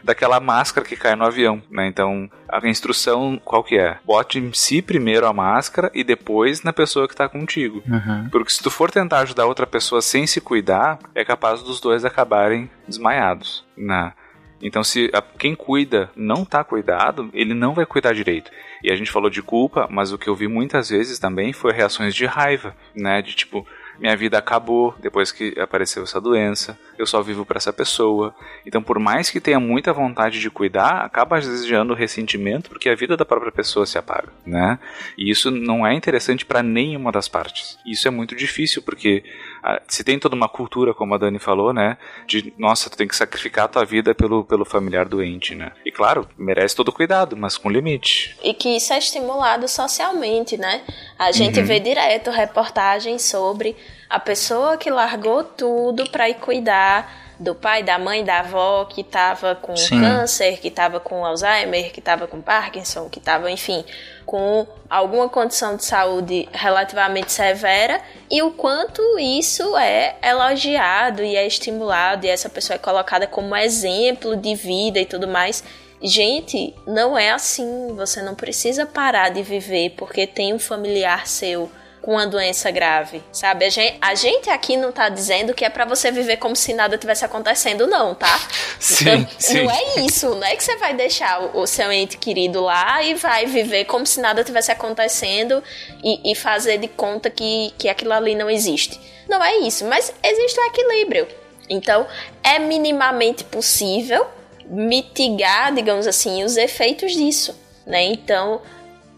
daquela máscara que cai no avião, né? Então, a instrução qual que é? Bote em si primeiro a máscara e depois na pessoa que está contigo. Uhum. Porque se tu for tentar ajudar outra pessoa sem se cuidar, é capaz dos dois acabarem desmaiados, né? Então, se a, quem cuida não está cuidado, ele não vai cuidar direito. E a gente falou de culpa, mas o que eu vi muitas vezes também foi reações de raiva, né? De tipo, minha vida acabou depois que apareceu essa doença, eu só vivo para essa pessoa. Então, por mais que tenha muita vontade de cuidar, acaba às vezes gerando ressentimento porque a vida da própria pessoa se apaga, né? E isso não é interessante para nenhuma das partes. Isso é muito difícil porque ah, se tem toda uma cultura, como a Dani falou, né, de nossa, tu tem que sacrificar a tua vida pelo, pelo familiar doente, né? E claro, merece todo cuidado, mas com limite. E que isso é estimulado socialmente, né? A gente uhum. vê direto reportagens sobre a pessoa que largou tudo para ir cuidar do pai, da mãe, da avó que estava com Sim. câncer, que estava com Alzheimer, que estava com Parkinson, que estava, enfim, com alguma condição de saúde relativamente severa e o quanto isso é elogiado e é estimulado e essa pessoa é colocada como exemplo de vida e tudo mais. Gente, não é assim. Você não precisa parar de viver porque tem um familiar seu com uma doença grave, sabe? A gente, a gente aqui não tá dizendo que é para você viver como se nada tivesse acontecendo, não, tá? Sim, então, sim. Não é isso, não é que você vai deixar o, o, seu ente querido lá e vai viver como se nada tivesse acontecendo e, e fazer de conta que, que aquilo ali não existe. Não é isso, mas existe um equilíbrio. Então, é minimamente possível mitigar, digamos assim, os efeitos disso, né? Então,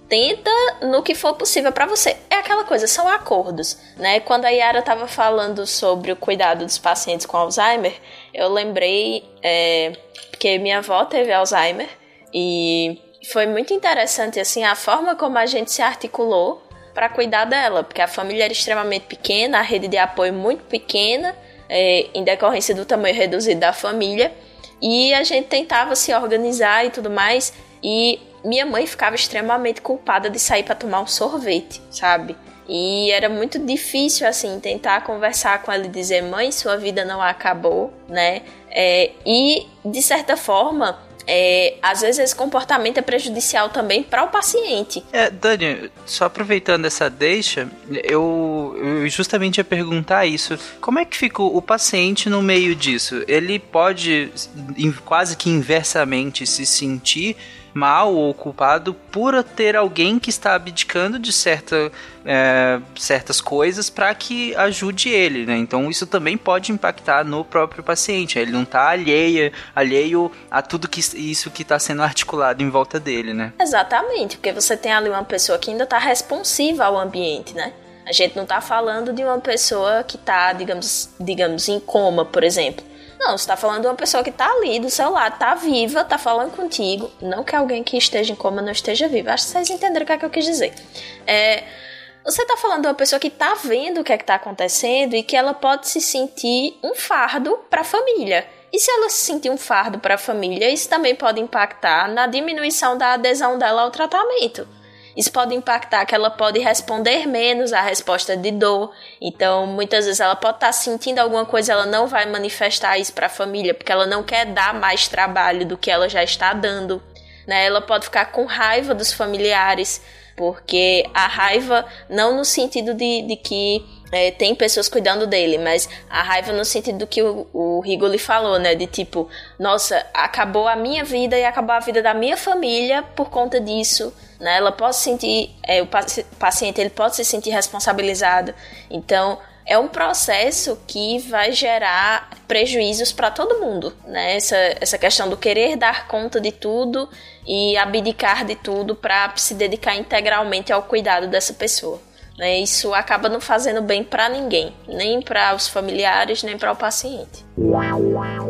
tenta no que for possível para você. É aquela coisa, são acordos, né? Quando a Yara estava falando sobre o cuidado dos pacientes com Alzheimer, eu lembrei é, que minha avó teve Alzheimer e foi muito interessante assim a forma como a gente se articulou para cuidar dela, porque a família era extremamente pequena, a rede de apoio muito pequena, é, em decorrência do tamanho reduzido da família, e a gente tentava se organizar e tudo mais. E minha mãe ficava extremamente culpada de sair para tomar um sorvete, sabe? E era muito difícil, assim, tentar conversar com ela e dizer: mãe, sua vida não acabou, né? É, e, de certa forma, é, às vezes esse comportamento é prejudicial também para o paciente. É, Dani, só aproveitando essa deixa, eu, eu, justamente ia perguntar isso. Como é que fica o paciente no meio disso? Ele pode quase que inversamente se sentir mal ou culpado por ter alguém que está abdicando de certa, é, certas coisas para que ajude ele, né? Então isso também pode impactar no próprio paciente. Ele não está alheio, alheio a tudo que isso que está sendo articulado em volta dele, né? Exatamente, porque você tem ali uma pessoa que ainda está responsiva ao ambiente, né? A gente não está falando de uma pessoa que está, digamos, digamos, em coma, por exemplo. Não, você tá falando de uma pessoa que tá ali do seu lado, tá viva, tá falando contigo. Não que alguém que esteja em coma não esteja vivo. Acho que vocês entenderam o que, é que eu quis dizer. É, você tá falando de uma pessoa que tá vendo o que é que tá acontecendo e que ela pode se sentir um fardo para a família. E se ela se sentir um fardo para a família, isso também pode impactar na diminuição da adesão dela ao tratamento. Isso pode impactar que ela pode responder menos à resposta de dor. Então, muitas vezes ela pode estar sentindo alguma coisa, ela não vai manifestar isso para a família, porque ela não quer dar mais trabalho do que ela já está dando. Né? Ela pode ficar com raiva dos familiares, porque a raiva não no sentido de, de que é, tem pessoas cuidando dele, mas a raiva no sentido do que o, o Rigoli falou, né? De tipo, nossa, acabou a minha vida e acabou a vida da minha família por conta disso, né? Ela pode sentir, é, o paciente ele pode se sentir responsabilizado. Então, é um processo que vai gerar prejuízos para todo mundo, né? Essa, essa questão do querer dar conta de tudo e abdicar de tudo para se dedicar integralmente ao cuidado dessa pessoa. Né? Isso acaba não fazendo bem para ninguém, nem para os familiares, nem para o paciente.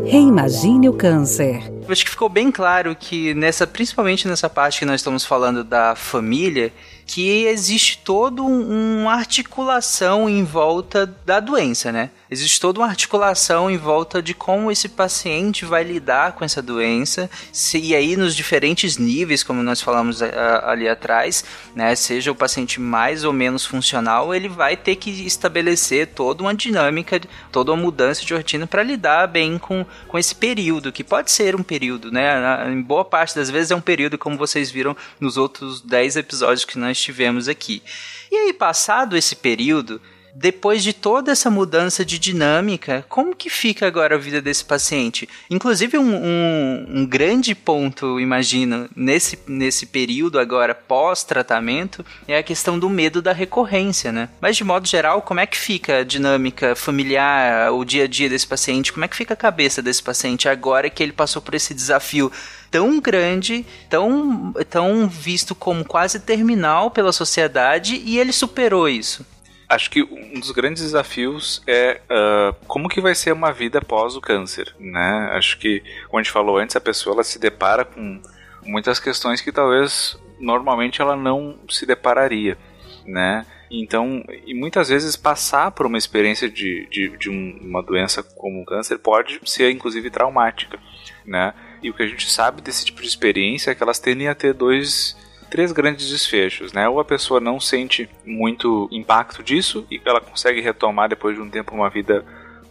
Reimagine o câncer. Acho que ficou bem claro que nessa, principalmente nessa parte que nós estamos falando da família, que existe toda uma articulação em volta da doença, né? Existe toda uma articulação em volta de como esse paciente vai lidar com essa doença, se, e aí nos diferentes níveis, como nós falamos a, a, ali atrás, né? Seja o paciente mais ou menos funcional, ele vai ter que estabelecer toda uma dinâmica, toda uma mudança de rotina para lidar bem com, com esse período, que pode ser um período, né? Em boa parte das vezes é um período, como vocês viram nos outros 10 episódios que nós tivemos aqui. E aí, passado esse período, depois de toda essa mudança de dinâmica, como que fica agora a vida desse paciente? Inclusive, um, um, um grande ponto, imagino, nesse, nesse período agora pós-tratamento, é a questão do medo da recorrência, né? Mas, de modo geral, como é que fica a dinâmica familiar, o dia a dia desse paciente? Como é que fica a cabeça desse paciente agora que ele passou por esse desafio tão grande, tão, tão visto como quase terminal pela sociedade e ele superou isso? Acho que um dos grandes desafios é uh, como que vai ser uma vida após o câncer, né? Acho que, como a gente falou antes, a pessoa ela se depara com muitas questões que talvez normalmente ela não se depararia, né? Então, e muitas vezes passar por uma experiência de, de, de um, uma doença como o câncer pode ser inclusive traumática, né? E o que a gente sabe desse tipo de experiência é que elas tendem a ter dois três grandes desfechos, né? Ou a pessoa não sente muito impacto disso e ela consegue retomar depois de um tempo uma vida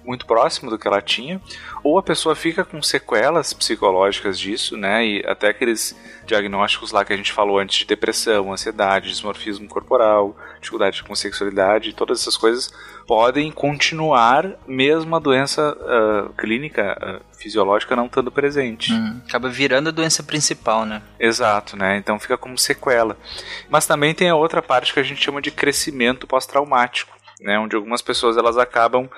muito próxima do que ela tinha, ou a pessoa fica com sequelas psicológicas disso, né? E até aqueles diagnósticos lá que a gente falou antes de depressão, ansiedade, dismorfismo corporal, dificuldade com sexualidade, todas essas coisas podem continuar mesmo a doença uh, clínica uh, fisiológica não estando presente. Hum, acaba virando a doença principal, né? Exato, né? Então fica como sequela. Mas também tem a outra parte que a gente chama de crescimento pós-traumático, né? Onde algumas pessoas elas acabam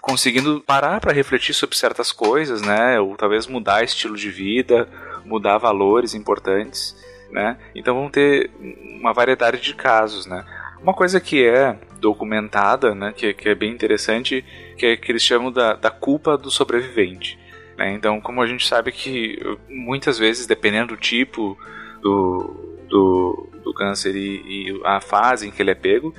conseguindo parar para refletir sobre certas coisas, né? Ou talvez mudar estilo de vida, mudar valores importantes, né? Então vão ter uma variedade de casos, né? Uma coisa que é documentada, né, que, que é bem interessante, que é que eles chamam da, da culpa do sobrevivente. Né? Então, como a gente sabe que muitas vezes, dependendo do tipo do, do, do câncer e, e a fase em que ele é pego,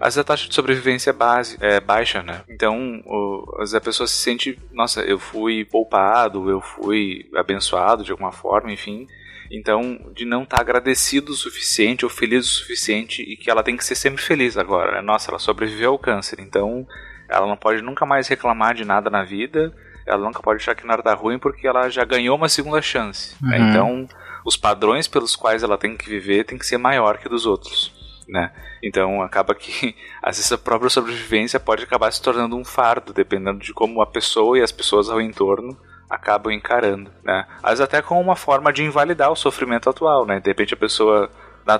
às vezes a taxa de sobrevivência é, base, é baixa, né? Então, o, às vezes a pessoa se sente, nossa, eu fui poupado, eu fui abençoado de alguma forma, enfim. Então, de não estar tá agradecido o suficiente ou feliz o suficiente e que ela tem que ser sempre feliz agora. Né? Nossa, ela sobreviveu ao câncer, então ela não pode nunca mais reclamar de nada na vida, ela nunca pode achar que nada tá ruim porque ela já ganhou uma segunda chance. Né? Uhum. Né? Então, os padrões pelos quais ela tem que viver tem que ser maior que dos outros. Né? Então acaba que às vezes a própria sobrevivência pode acabar se tornando um fardo, dependendo de como a pessoa e as pessoas ao entorno acabam encarando, né? Às vezes até como uma forma de invalidar o sofrimento atual, né? De repente a pessoa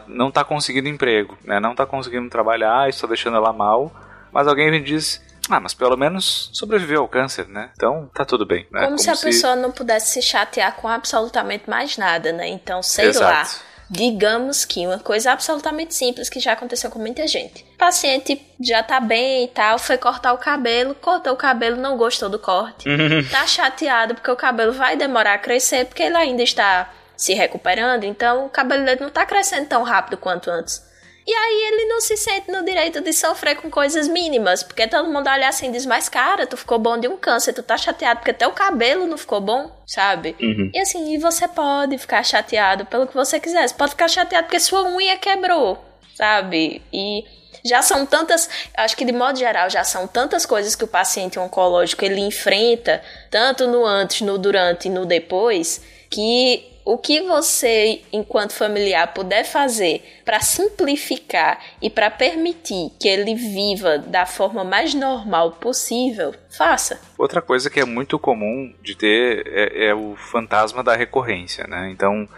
não está conseguindo emprego, né? Não está conseguindo trabalhar, está deixando ela mal, mas alguém me diz ah, mas pelo menos sobreviveu ao câncer, né? Então tá tudo bem. Né? Como, Como se a se... pessoa não pudesse se chatear com absolutamente mais nada, né? Então, sei Exato. lá Digamos que uma coisa absolutamente simples que já aconteceu com muita gente. O paciente já tá bem e tal, foi cortar o cabelo, cortou o cabelo, não gostou do corte. Uhum. tá chateado porque o cabelo vai demorar a crescer porque ele ainda está se recuperando, então o cabelo dele não tá crescendo tão rápido quanto antes. E aí ele não se sente no direito de sofrer com coisas mínimas, porque todo mundo olha assim e diz, mas cara, tu ficou bom de um câncer, tu tá chateado porque teu cabelo não ficou bom, sabe? Uhum. E assim, e você pode ficar chateado pelo que você quiser, você pode ficar chateado porque sua unha quebrou, sabe? E já são tantas, acho que de modo geral, já são tantas coisas que o paciente oncológico ele enfrenta, tanto no antes, no durante e no depois, que o que você, enquanto familiar, puder fazer para simplificar e para permitir que ele viva da forma mais normal possível, faça. Outra coisa que é muito comum de ter é, é o fantasma da recorrência, né? Então,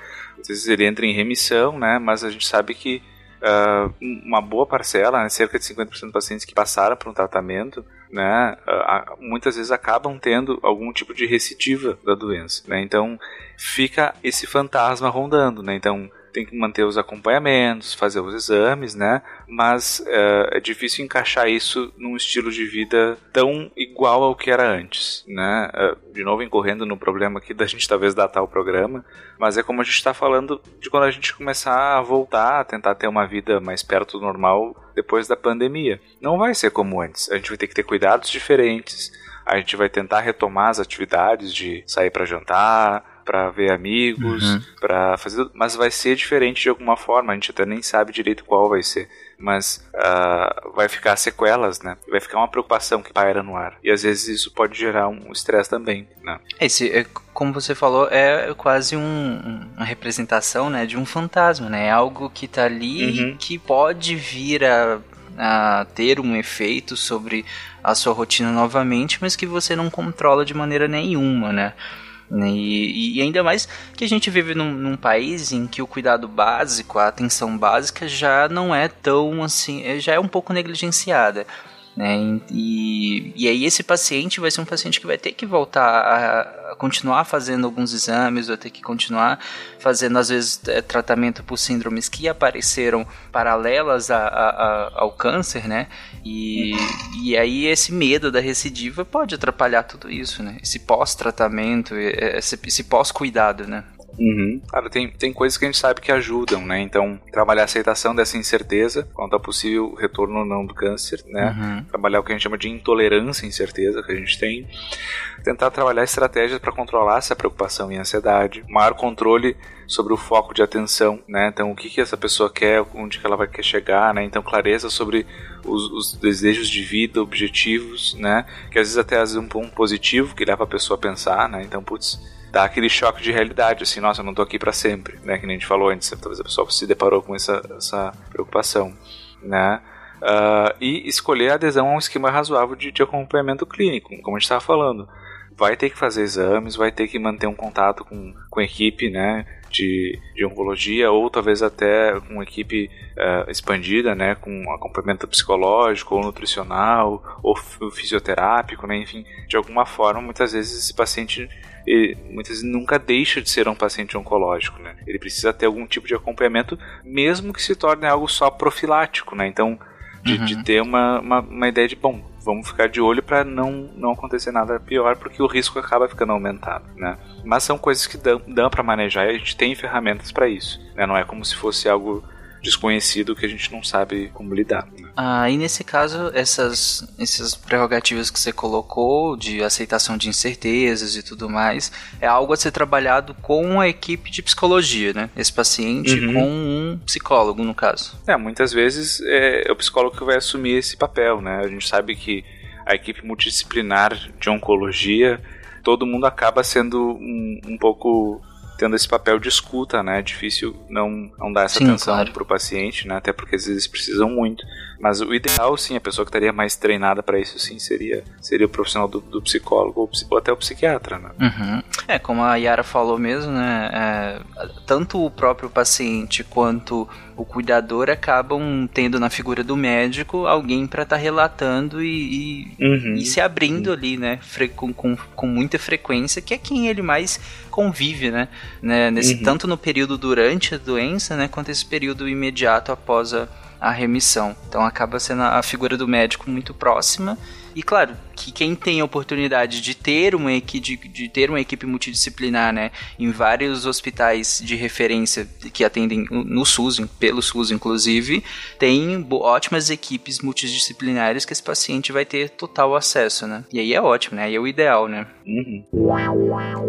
às vezes ele entra em remissão, né? Mas a gente sabe que uh, uma boa parcela, né, cerca de 50% dos pacientes que passaram por um tratamento, né, uh, muitas vezes acabam tendo algum tipo de recidiva da doença. Né? Então fica esse fantasma rondando. Né? Então tem que manter os acompanhamentos, fazer os exames, né? Mas uh, é difícil encaixar isso num estilo de vida tão igual ao que era antes, né? Uh, de novo incorrendo no problema aqui da gente talvez datar o programa, mas é como a gente está falando de quando a gente começar a voltar a tentar ter uma vida mais perto do normal depois da pandemia. Não vai ser como antes. A gente vai ter que ter cuidados diferentes. A gente vai tentar retomar as atividades de sair para jantar, para ver amigos, uhum. para fazer, mas vai ser diferente de alguma forma, a gente até nem sabe direito qual vai ser, mas uh, vai ficar sequelas, né? Vai ficar uma preocupação que paira no ar. E às vezes isso pode gerar um estresse também, né? Esse, é, como você falou, é quase um, uma representação, né, de um fantasma, né? É algo que tá ali uhum. que pode vir a a ter um efeito sobre a sua rotina novamente, mas que você não controla de maneira nenhuma, né? E, e, ainda mais que a gente vive num, num, país em que o cuidado básico, a atenção básica já não é tão assim, já é um pouco negligenciada. Né? E, e aí esse paciente vai ser um paciente que vai ter que voltar a, a continuar fazendo alguns exames, vai ter que continuar fazendo às vezes é, tratamento por síndromes que apareceram paralelas a, a, ao câncer, né? E, e aí esse medo da recidiva pode atrapalhar tudo isso, né? Esse pós-tratamento, esse, esse pós-cuidado, né? Uhum. Cara, tem, tem coisas que a gente sabe que ajudam, né? Então, trabalhar a aceitação dessa incerteza quanto ao possível retorno ou não do câncer, né? Uhum. Trabalhar o que a gente chama de intolerância à incerteza que a gente tem. Tentar trabalhar estratégias para controlar essa preocupação e ansiedade. Maior controle sobre o foco de atenção, né? Então, o que, que essa pessoa quer, onde que ela vai querer chegar, né? Então, clareza sobre os, os desejos de vida, objetivos, né? Que às vezes até às vezes um ponto positivo que leva a pessoa a pensar, né? Então, putz, dá aquele choque de realidade, assim, nossa, eu não tô aqui para sempre, né? Que nem a gente falou antes, talvez a pessoa se deparou com essa, essa preocupação, né? Uh, e escolher a adesão a um esquema razoável de, de acompanhamento clínico, como a gente estava falando. Vai ter que fazer exames, vai ter que manter um contato com, com a equipe, né? De, de oncologia ou talvez até com equipe uh, expandida, né, com acompanhamento psicológico ou nutricional ou fisioterápico, né, enfim, de alguma forma, muitas vezes esse paciente ele, muitas vezes nunca deixa de ser um paciente oncológico, né? Ele precisa ter algum tipo de acompanhamento, mesmo que se torne algo só profilático, né? Então, de, uhum. de ter uma, uma, uma, ideia de, bom, vamos ficar de olho para não, não acontecer nada pior, porque o risco acaba ficando aumentado, né? Mas são coisas que dão, dão para manejar e a gente tem ferramentas para isso, né? Não é como se fosse algo desconhecido que a gente não sabe como lidar. Ah, e nesse caso, essas, essas prerrogativas que você colocou de aceitação de incertezas e tudo mais, é algo a ser trabalhado com a equipe de psicologia, né? Esse paciente uhum. com um psicólogo, no caso. É, muitas vezes é, é o psicólogo que vai assumir esse papel, né? A gente sabe que a equipe multidisciplinar de oncologia, todo mundo acaba sendo um, um pouco tendo esse papel de escuta, né? É difícil não, não dar essa sim, atenção claro. pro paciente, né? Até porque às vezes precisam muito. Mas o ideal, sim, a pessoa que estaria mais treinada para isso, sim, seria, seria o profissional do, do psicólogo ou, ou, até o psiquiatra, né? Uhum. É, como a Yara falou mesmo, né? É, tanto o próprio paciente quanto o cuidador acabam tendo na figura do médico alguém para estar tá relatando e, e, uhum. e, se abrindo ali, né? Com, com, com, muita frequência, que é quem ele mais convive, né? né? Nesse, uhum. Tanto no período durante a doença, né? Quanto esse período imediato após a a remissão. Então acaba sendo a figura do médico muito próxima. E claro, que quem tem a oportunidade de ter uma equipe, de, de, ter uma equipe multidisciplinar, né, em vários hospitais de referência que atendem no SUS, pelo SUS inclusive, tem ótimas equipes multidisciplinares que esse paciente vai ter total acesso, né? E aí é ótimo, né? Aí é o ideal, né? Uhum.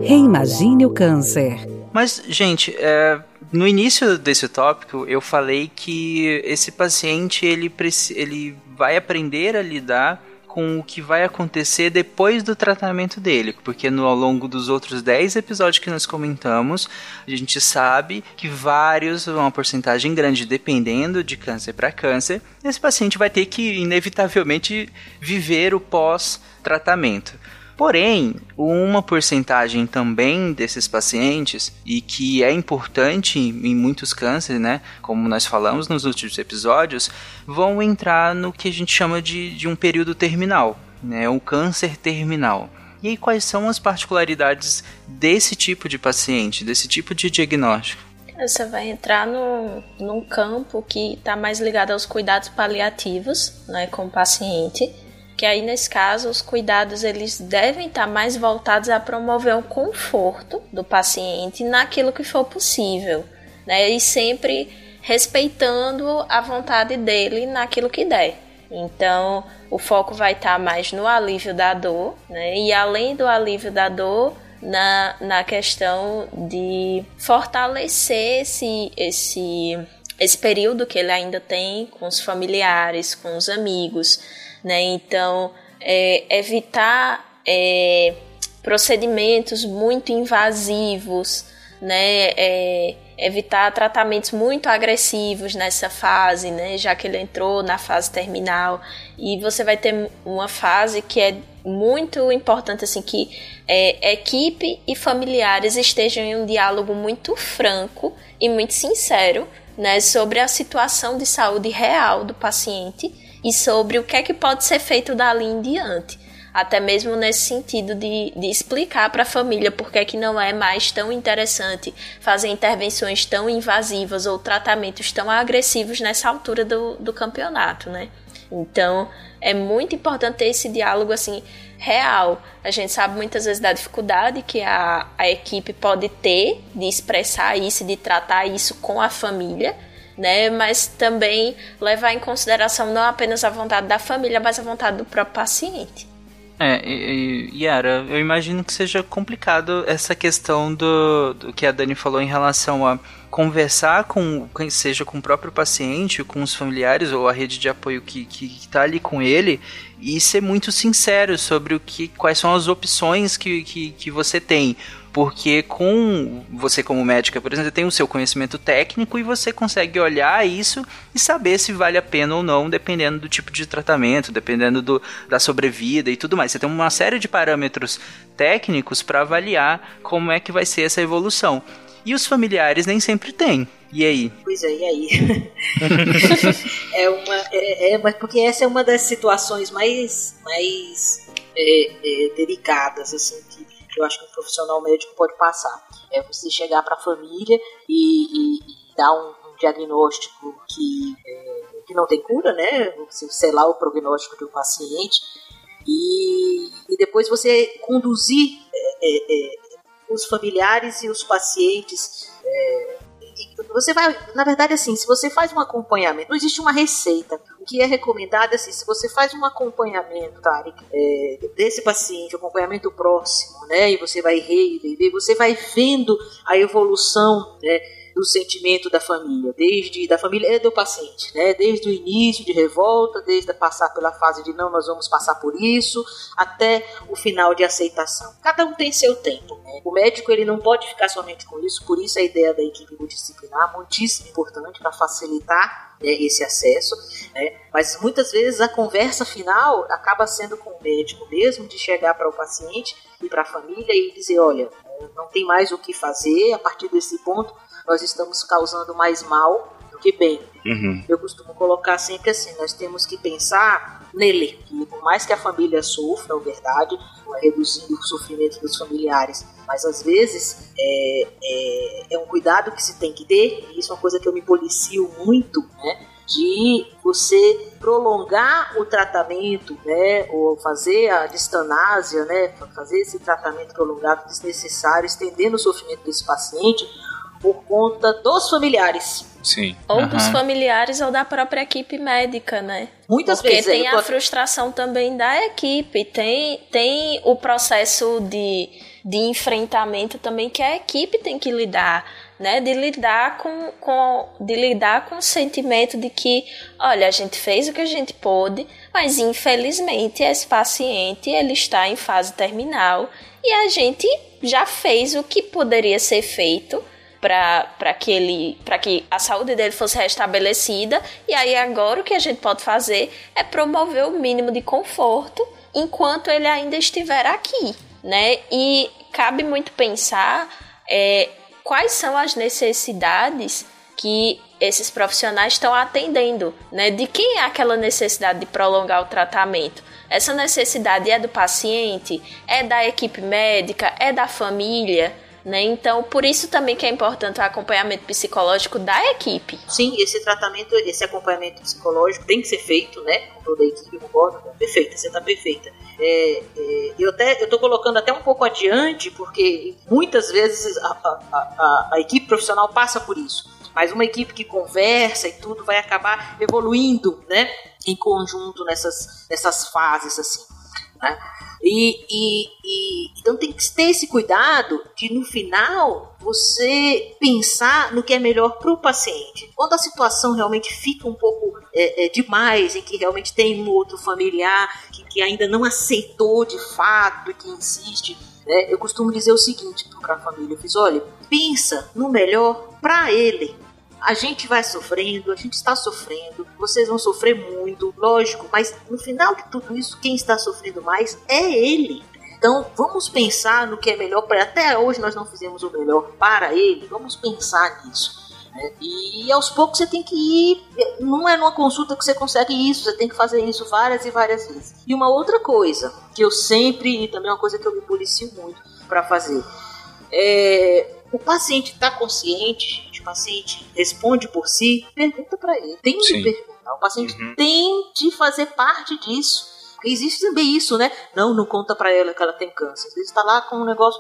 Reimagine o câncer. Mas, gente, é, no início desse tópico, eu falei que esse paciente ele, ele vai aprender a lidar com o que vai acontecer depois do tratamento dele, porque no, ao longo dos outros 10 episódios que nós comentamos, a gente sabe que vários, uma porcentagem grande, dependendo de câncer para câncer, esse paciente vai ter que inevitavelmente viver o pós-tratamento. Porém, uma porcentagem também desses pacientes, e que é importante em muitos cânceres, né, como nós falamos nos últimos episódios, vão entrar no que a gente chama de, de um período terminal, né, um câncer terminal. E aí, quais são as particularidades desse tipo de paciente, desse tipo de diagnóstico? Você vai entrar no, num campo que está mais ligado aos cuidados paliativos né, com o paciente que aí nesse caso os cuidados eles devem estar mais voltados a promover o conforto do paciente naquilo que for possível, né? E sempre respeitando a vontade dele naquilo que der. Então, o foco vai estar mais no alívio da dor, né? E além do alívio da dor, na, na questão de fortalecer esse, esse, esse período que ele ainda tem com os familiares, com os amigos, né? Então, é, evitar é, procedimentos muito invasivos, né? É, evitar tratamentos muito agressivos nessa fase, né? Já que ele entrou na fase terminal. E você vai ter uma fase que é muito importante, assim, que é, equipe e familiares estejam em um diálogo muito franco e muito sincero, né? Sobre a situação de saúde real do paciente e sobre o que é que pode ser feito dali em diante até mesmo nesse sentido de, de explicar para a família por que, que não é mais tão interessante fazer intervenções tão invasivas ou tratamentos tão agressivos nessa altura do, do campeonato, né? Então, é muito importante ter esse diálogo assim real. A gente sabe muitas vezes da dificuldade que a, a equipe pode ter de expressar isso, de tratar isso com a família, né? Mas também levar em consideração não apenas a vontade da família, mas a vontade do próprio paciente. É, e, Yara, eu imagino que seja complicado essa questão do, do que a Dani falou em relação a conversar com, seja com o próprio paciente, com os familiares ou a rede de apoio que está ali com ele e ser muito sincero sobre o que, quais são as opções que, que, que você tem porque com você como médica, por exemplo, tem o seu conhecimento técnico e você consegue olhar isso e saber se vale a pena ou não, dependendo do tipo de tratamento, dependendo do, da sobrevida e tudo mais. Você tem uma série de parâmetros técnicos para avaliar como é que vai ser essa evolução. E os familiares nem sempre têm. E aí? Pois é, e aí? é uma. É, é, porque essa é uma das situações mais, mais é, é, delicadas, assim, eu acho que um profissional médico pode passar. É você chegar para a família e, e, e, dar um, um diagnóstico que, é, que não tem cura, né? Você selar o prognóstico do paciente e, e depois você conduzir é, é, é os familiares e os pacientes é, você vai, na verdade, assim, se você faz um acompanhamento, não existe uma receita. O que é recomendado, assim, se você faz um acompanhamento, Tarek, é, desse paciente, acompanhamento próximo, né, e você vai rever, você vai vendo a evolução, né, do sentimento da família, desde da família e do paciente, né? Desde o início de revolta, desde passar pela fase de não, nós vamos passar por isso, até o final de aceitação. Cada um tem seu tempo. Né? O médico ele não pode ficar somente com isso, por isso a ideia da equipe multidisciplinar muitíssimo importante para facilitar né, esse acesso, né? mas muitas vezes a conversa final acaba sendo com o médico mesmo, de chegar para o paciente e para a família e dizer, olha, não tem mais o que fazer a partir desse ponto nós estamos causando mais mal do que bem. Uhum. Eu costumo colocar sempre assim: nós temos que pensar nele, que por mais que a família sofra, é verdade, reduzindo o sofrimento dos familiares, mas às vezes é, é, é um cuidado que se tem que ter, e isso é uma coisa que eu me policio muito, né? de você prolongar o tratamento, né, ou fazer a distanásia, né, fazer esse tratamento prolongado desnecessário, estendendo o sofrimento desse paciente, por conta dos familiares. Sim. Ou uhum. dos familiares ou da própria equipe médica, né? Muitas Porque vezes. Porque tem tô... a frustração também da equipe, tem, tem o processo de, de enfrentamento também que a equipe tem que lidar, né? De lidar com, com, de lidar com o sentimento de que, olha, a gente fez o que a gente pôde, mas infelizmente esse paciente ele está em fase terminal e a gente já fez o que poderia ser feito para que ele para que a saúde dele fosse restabelecida e aí agora o que a gente pode fazer é promover o mínimo de conforto enquanto ele ainda estiver aqui, né? E cabe muito pensar é, quais são as necessidades que esses profissionais estão atendendo, né? De quem é aquela necessidade de prolongar o tratamento? Essa necessidade é do paciente, é da equipe médica, é da família? Né? Então, por isso também que é importante o acompanhamento psicológico da equipe. Sim, esse tratamento, esse acompanhamento psicológico tem que ser feito, né? Com toda a equipe, concordo? Perfeita, você está perfeita. É, é, eu até eu tô colocando até um pouco adiante, porque muitas vezes a, a, a, a equipe profissional passa por isso. Mas uma equipe que conversa e tudo vai acabar evoluindo, né? Em conjunto nessas, nessas fases, assim. Né? E, e, e, então tem que ter esse cuidado de no final você pensar no que é melhor para o paciente. Quando a situação realmente fica um pouco é, é, demais, em que realmente tem um outro familiar que, que ainda não aceitou de fato e que insiste, né, eu costumo dizer o seguinte para a família: eu fiz, olha, pensa no melhor para ele. A gente vai sofrendo, a gente está sofrendo, vocês vão sofrer muito, lógico, mas no final de tudo isso, quem está sofrendo mais é ele. Então, vamos pensar no que é melhor para até hoje nós não fizemos o melhor para ele. Vamos pensar nisso. Né? E aos poucos você tem que ir. Não é numa consulta que você consegue isso, você tem que fazer isso várias e várias vezes. E uma outra coisa que eu sempre, e também é uma coisa que eu me policio muito para fazer, é, o paciente está consciente, o paciente responde por si, pergunta para ele. Tem Sim. de perguntar. O paciente uhum. tem de fazer parte disso. Existe também isso, né? Não, não conta para ela que ela tem câncer. Às vezes tá lá com um negócio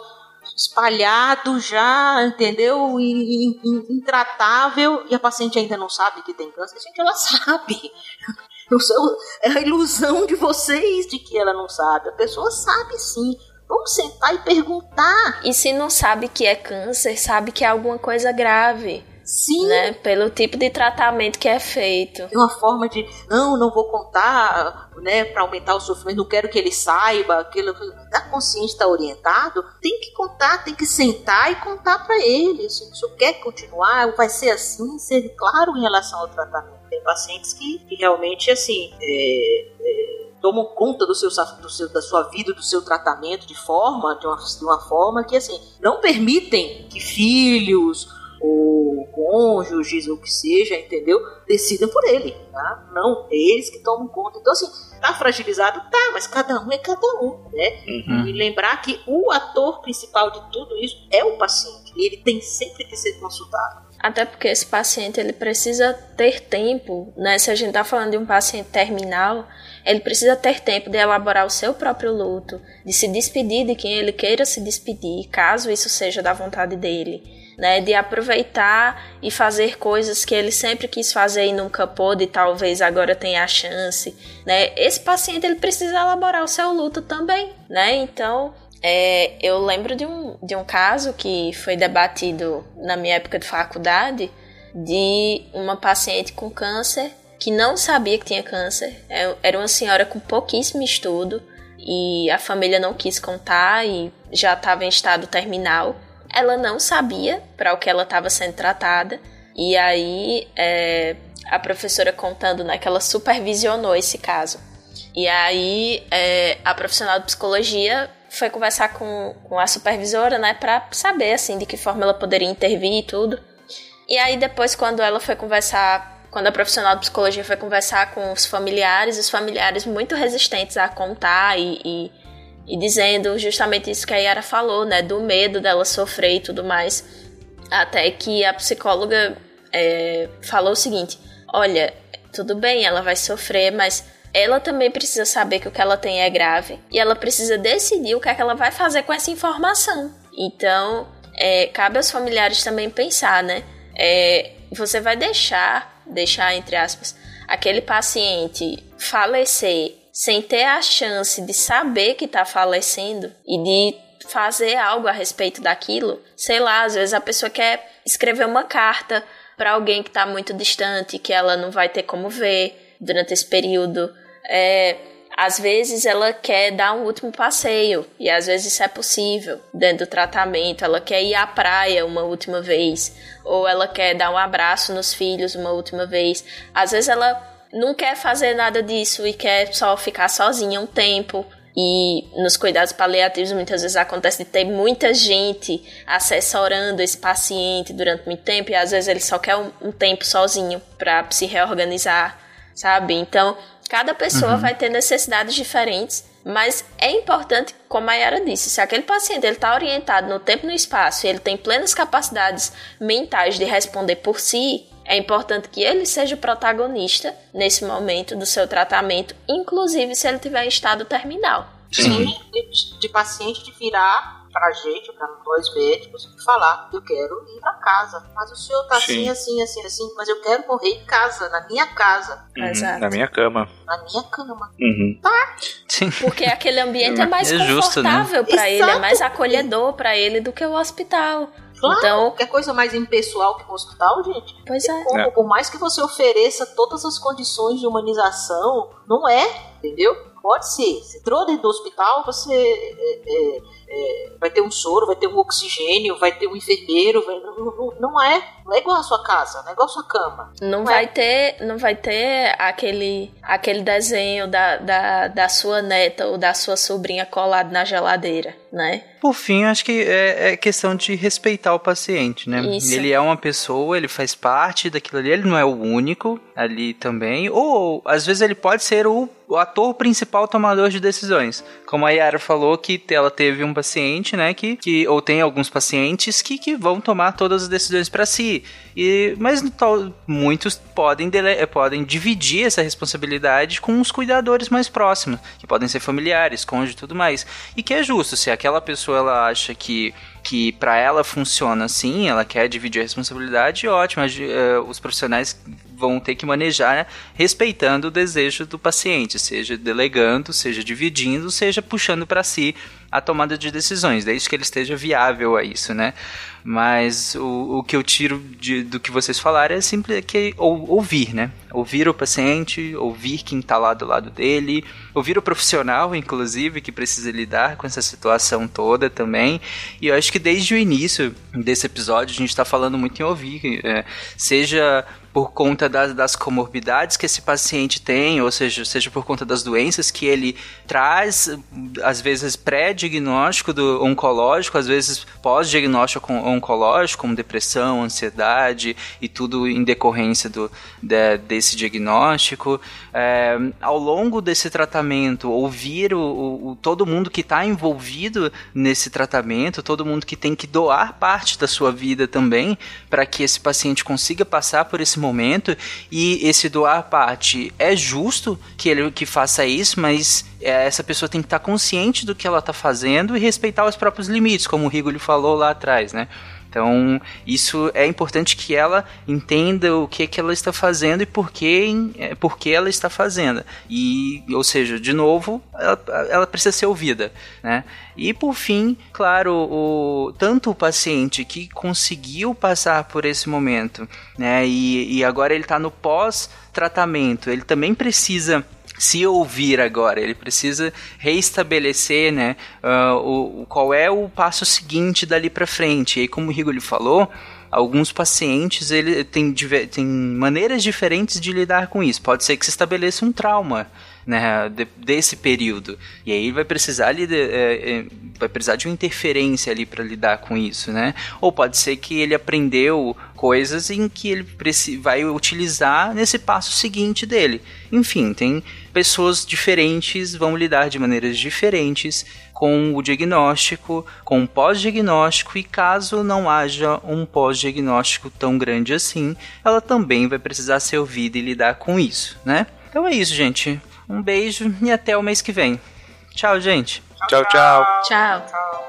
espalhado já, entendeu? Intratável e a paciente ainda não sabe que tem câncer. Gente, ela sabe. É a ilusão de vocês de que ela não sabe. A pessoa sabe sim. Vamos sentar e perguntar. E se não sabe que é câncer, sabe que é alguma coisa grave. Sim. Né? Pelo tipo de tratamento que é feito. É uma forma de, não, não vou contar, né, para aumentar o sofrimento, não quero que ele saiba, aquilo. Tá consciente, está orientado, tem que contar, tem que sentar e contar para ele. Se o senhor quer continuar, vai ser assim, ser claro em relação ao tratamento. Tem pacientes que, que realmente, assim, é, é, tomam conta do seu, do seu, da sua vida, do seu tratamento de forma, de uma, de uma forma que assim, não permitem que filhos ou cônjuges, ou o que seja, entendeu? Decidam por ele, tá? Não, é eles que tomam conta. Então, assim, tá fragilizado? Tá, mas cada um é cada um, né? Uhum. E lembrar que o ator principal de tudo isso é o paciente. E ele tem sempre que ser consultado. Até porque esse paciente ele precisa ter tempo, né? Se a gente tá falando de um paciente terminal, ele precisa ter tempo de elaborar o seu próprio luto, de se despedir de quem ele queira se despedir, caso isso seja da vontade dele né, de aproveitar e fazer coisas que ele sempre quis fazer e nunca pôde, e talvez agora tenha a chance, né? Esse paciente ele precisa elaborar o seu luto também, né? Então, é, eu lembro de um, de um caso que foi debatido na minha época de faculdade de uma paciente com câncer que não sabia que tinha câncer. É, era uma senhora com pouquíssimo estudo e a família não quis contar e já estava em estado terminal. Ela não sabia para o que ela estava sendo tratada. E aí, é, a professora contando né, que ela supervisionou esse caso. E aí, é, a profissional de psicologia foi conversar com, com a supervisora, né, para saber, assim, de que forma ela poderia intervir e tudo. E aí, depois, quando ela foi conversar, quando a profissional de psicologia foi conversar com os familiares, os familiares muito resistentes a contar e, e e dizendo justamente isso que a Yara falou, né? Do medo dela sofrer e tudo mais. Até que a psicóloga é, falou o seguinte: olha, tudo bem, ela vai sofrer, mas ela também precisa saber que o que ela tem é grave e ela precisa decidir o que, é que ela vai fazer com essa informação. Então, é, cabe aos familiares também pensar, né? É, você vai deixar, deixar entre aspas, aquele paciente falecer sem ter a chance de saber que está falecendo e de fazer algo a respeito daquilo, sei lá, às vezes a pessoa quer escrever uma carta para alguém que está muito distante, que ela não vai ter como ver durante esse período. É, às vezes ela quer dar um último passeio, e às vezes isso é possível dentro do tratamento. Ela quer ir à praia uma última vez, ou ela quer dar um abraço nos filhos uma última vez. Às vezes ela não quer fazer nada disso e quer só ficar sozinha um tempo. E nos cuidados paliativos muitas vezes acontece de ter muita gente assessorando esse paciente durante muito tempo e às vezes ele só quer um, um tempo sozinho para se reorganizar, sabe? Então, cada pessoa uhum. vai ter necessidades diferentes, mas é importante, como a Yara disse, se aquele paciente ele está orientado no tempo e no espaço e ele tem plenas capacidades mentais de responder por si, é importante que ele seja o protagonista nesse momento do seu tratamento, inclusive se ele tiver em estado terminal. Sim, de, de paciente de virar pra gente, para nós médicos, falar: eu quero ir para casa. Mas o senhor tá Sim. assim, assim, assim, assim, mas eu quero morrer em casa, na minha casa. Uhum, Exato. Na minha cama. Na minha cama. Uhum. Tá? Sim. Porque aquele ambiente é mais é confortável né? para ele, é mais acolhedor para ele do que o hospital. Claro, então, qualquer coisa mais impessoal que um hospital, gente. Pois é. Como, é. Por mais que você ofereça todas as condições de humanização, não é, entendeu? Pode ser. Você entrou dentro do hospital, você é, é, é, vai ter um soro, vai ter um oxigênio, vai ter um enfermeiro. Vai, não, não, não, é, não é igual a sua casa, não é igual a sua cama. Não, não vai é. ter, não vai ter aquele, aquele desenho da, da, da sua neta ou da sua sobrinha colado na geladeira, né? Por fim, acho que é, é, questão de respeitar o paciente, né? Isso. Ele é uma pessoa, ele faz parte daquilo ali, ele não é o único ali também. Ou, às vezes, ele pode ser o, o ator principal tomador de decisões. Como a Yara falou, que ela teve um paciente, né? Que, que, ou tem alguns pacientes que, que vão tomar todas as decisões para si. E, mas muitos podem, dele, podem dividir essa responsabilidade com os cuidadores mais próximos, que podem ser familiares, cônjuge e tudo mais. E que é justo, se aquela pessoa pessoa ela acha que que para ela funciona assim, ela quer dividir a responsabilidade, ótimo, uh, os profissionais vão ter que manejar né, respeitando o desejo do paciente, seja delegando, seja dividindo, seja puxando para si a tomada de decisões, desde que ele esteja viável a isso, né? Mas o, o que eu tiro de, do que vocês falaram é simples que ou, ouvir, né? Ouvir o paciente, ouvir quem está lá do lado dele, ouvir o profissional, inclusive, que precisa lidar com essa situação toda também. E eu acho que desde o início desse episódio a gente está falando muito em ouvir, é, seja por conta das, das, comorbidades que esse paciente tem, ou seja, seja por conta das doenças que ele traz, às vezes pré-diagnóstico do oncológico, às vezes pós-diagnóstico oncológico, como depressão, ansiedade e tudo em decorrência do, de, desse diagnóstico. É, ao longo desse tratamento, ouvir o, o todo mundo que está envolvido nesse tratamento, todo mundo que tem que doar parte da sua vida também, para que esse paciente consiga passar por esse momento e esse doar parte é justo que ele que faça isso, mas é, essa pessoa tem que estar consciente do que ela está fazendo e respeitar os próprios limites, como o Rigo falou lá atrás, né? Então, isso é importante que ela entenda o que, que ela está fazendo e por que, é, por que ela está fazendo. E, ou seja, de novo, ela, ela precisa ser ouvida. Né? E por fim, claro, o, tanto o paciente que conseguiu passar por esse momento, né, e, e agora ele está no pós-tratamento, ele também precisa se ouvir agora, ele precisa reestabelecer, né, uh, o, qual é o passo seguinte dali para frente. E aí, como o Rigoli falou, alguns pacientes ele tem, tem maneiras diferentes de lidar com isso. Pode ser que se estabeleça um trauma né, de, desse período. E aí vai precisar, de, é, é, vai precisar de uma interferência ali para lidar com isso, né? Ou pode ser que ele aprendeu coisas em que ele vai utilizar nesse passo seguinte dele. Enfim, tem pessoas diferentes vão lidar de maneiras diferentes com o diagnóstico, com o pós-diagnóstico e caso não haja um pós-diagnóstico tão grande assim, ela também vai precisar ser ouvida e lidar com isso, né? Então é isso, gente. Um beijo e até o mês que vem. Tchau, gente. Tchau, tchau. Tchau. tchau.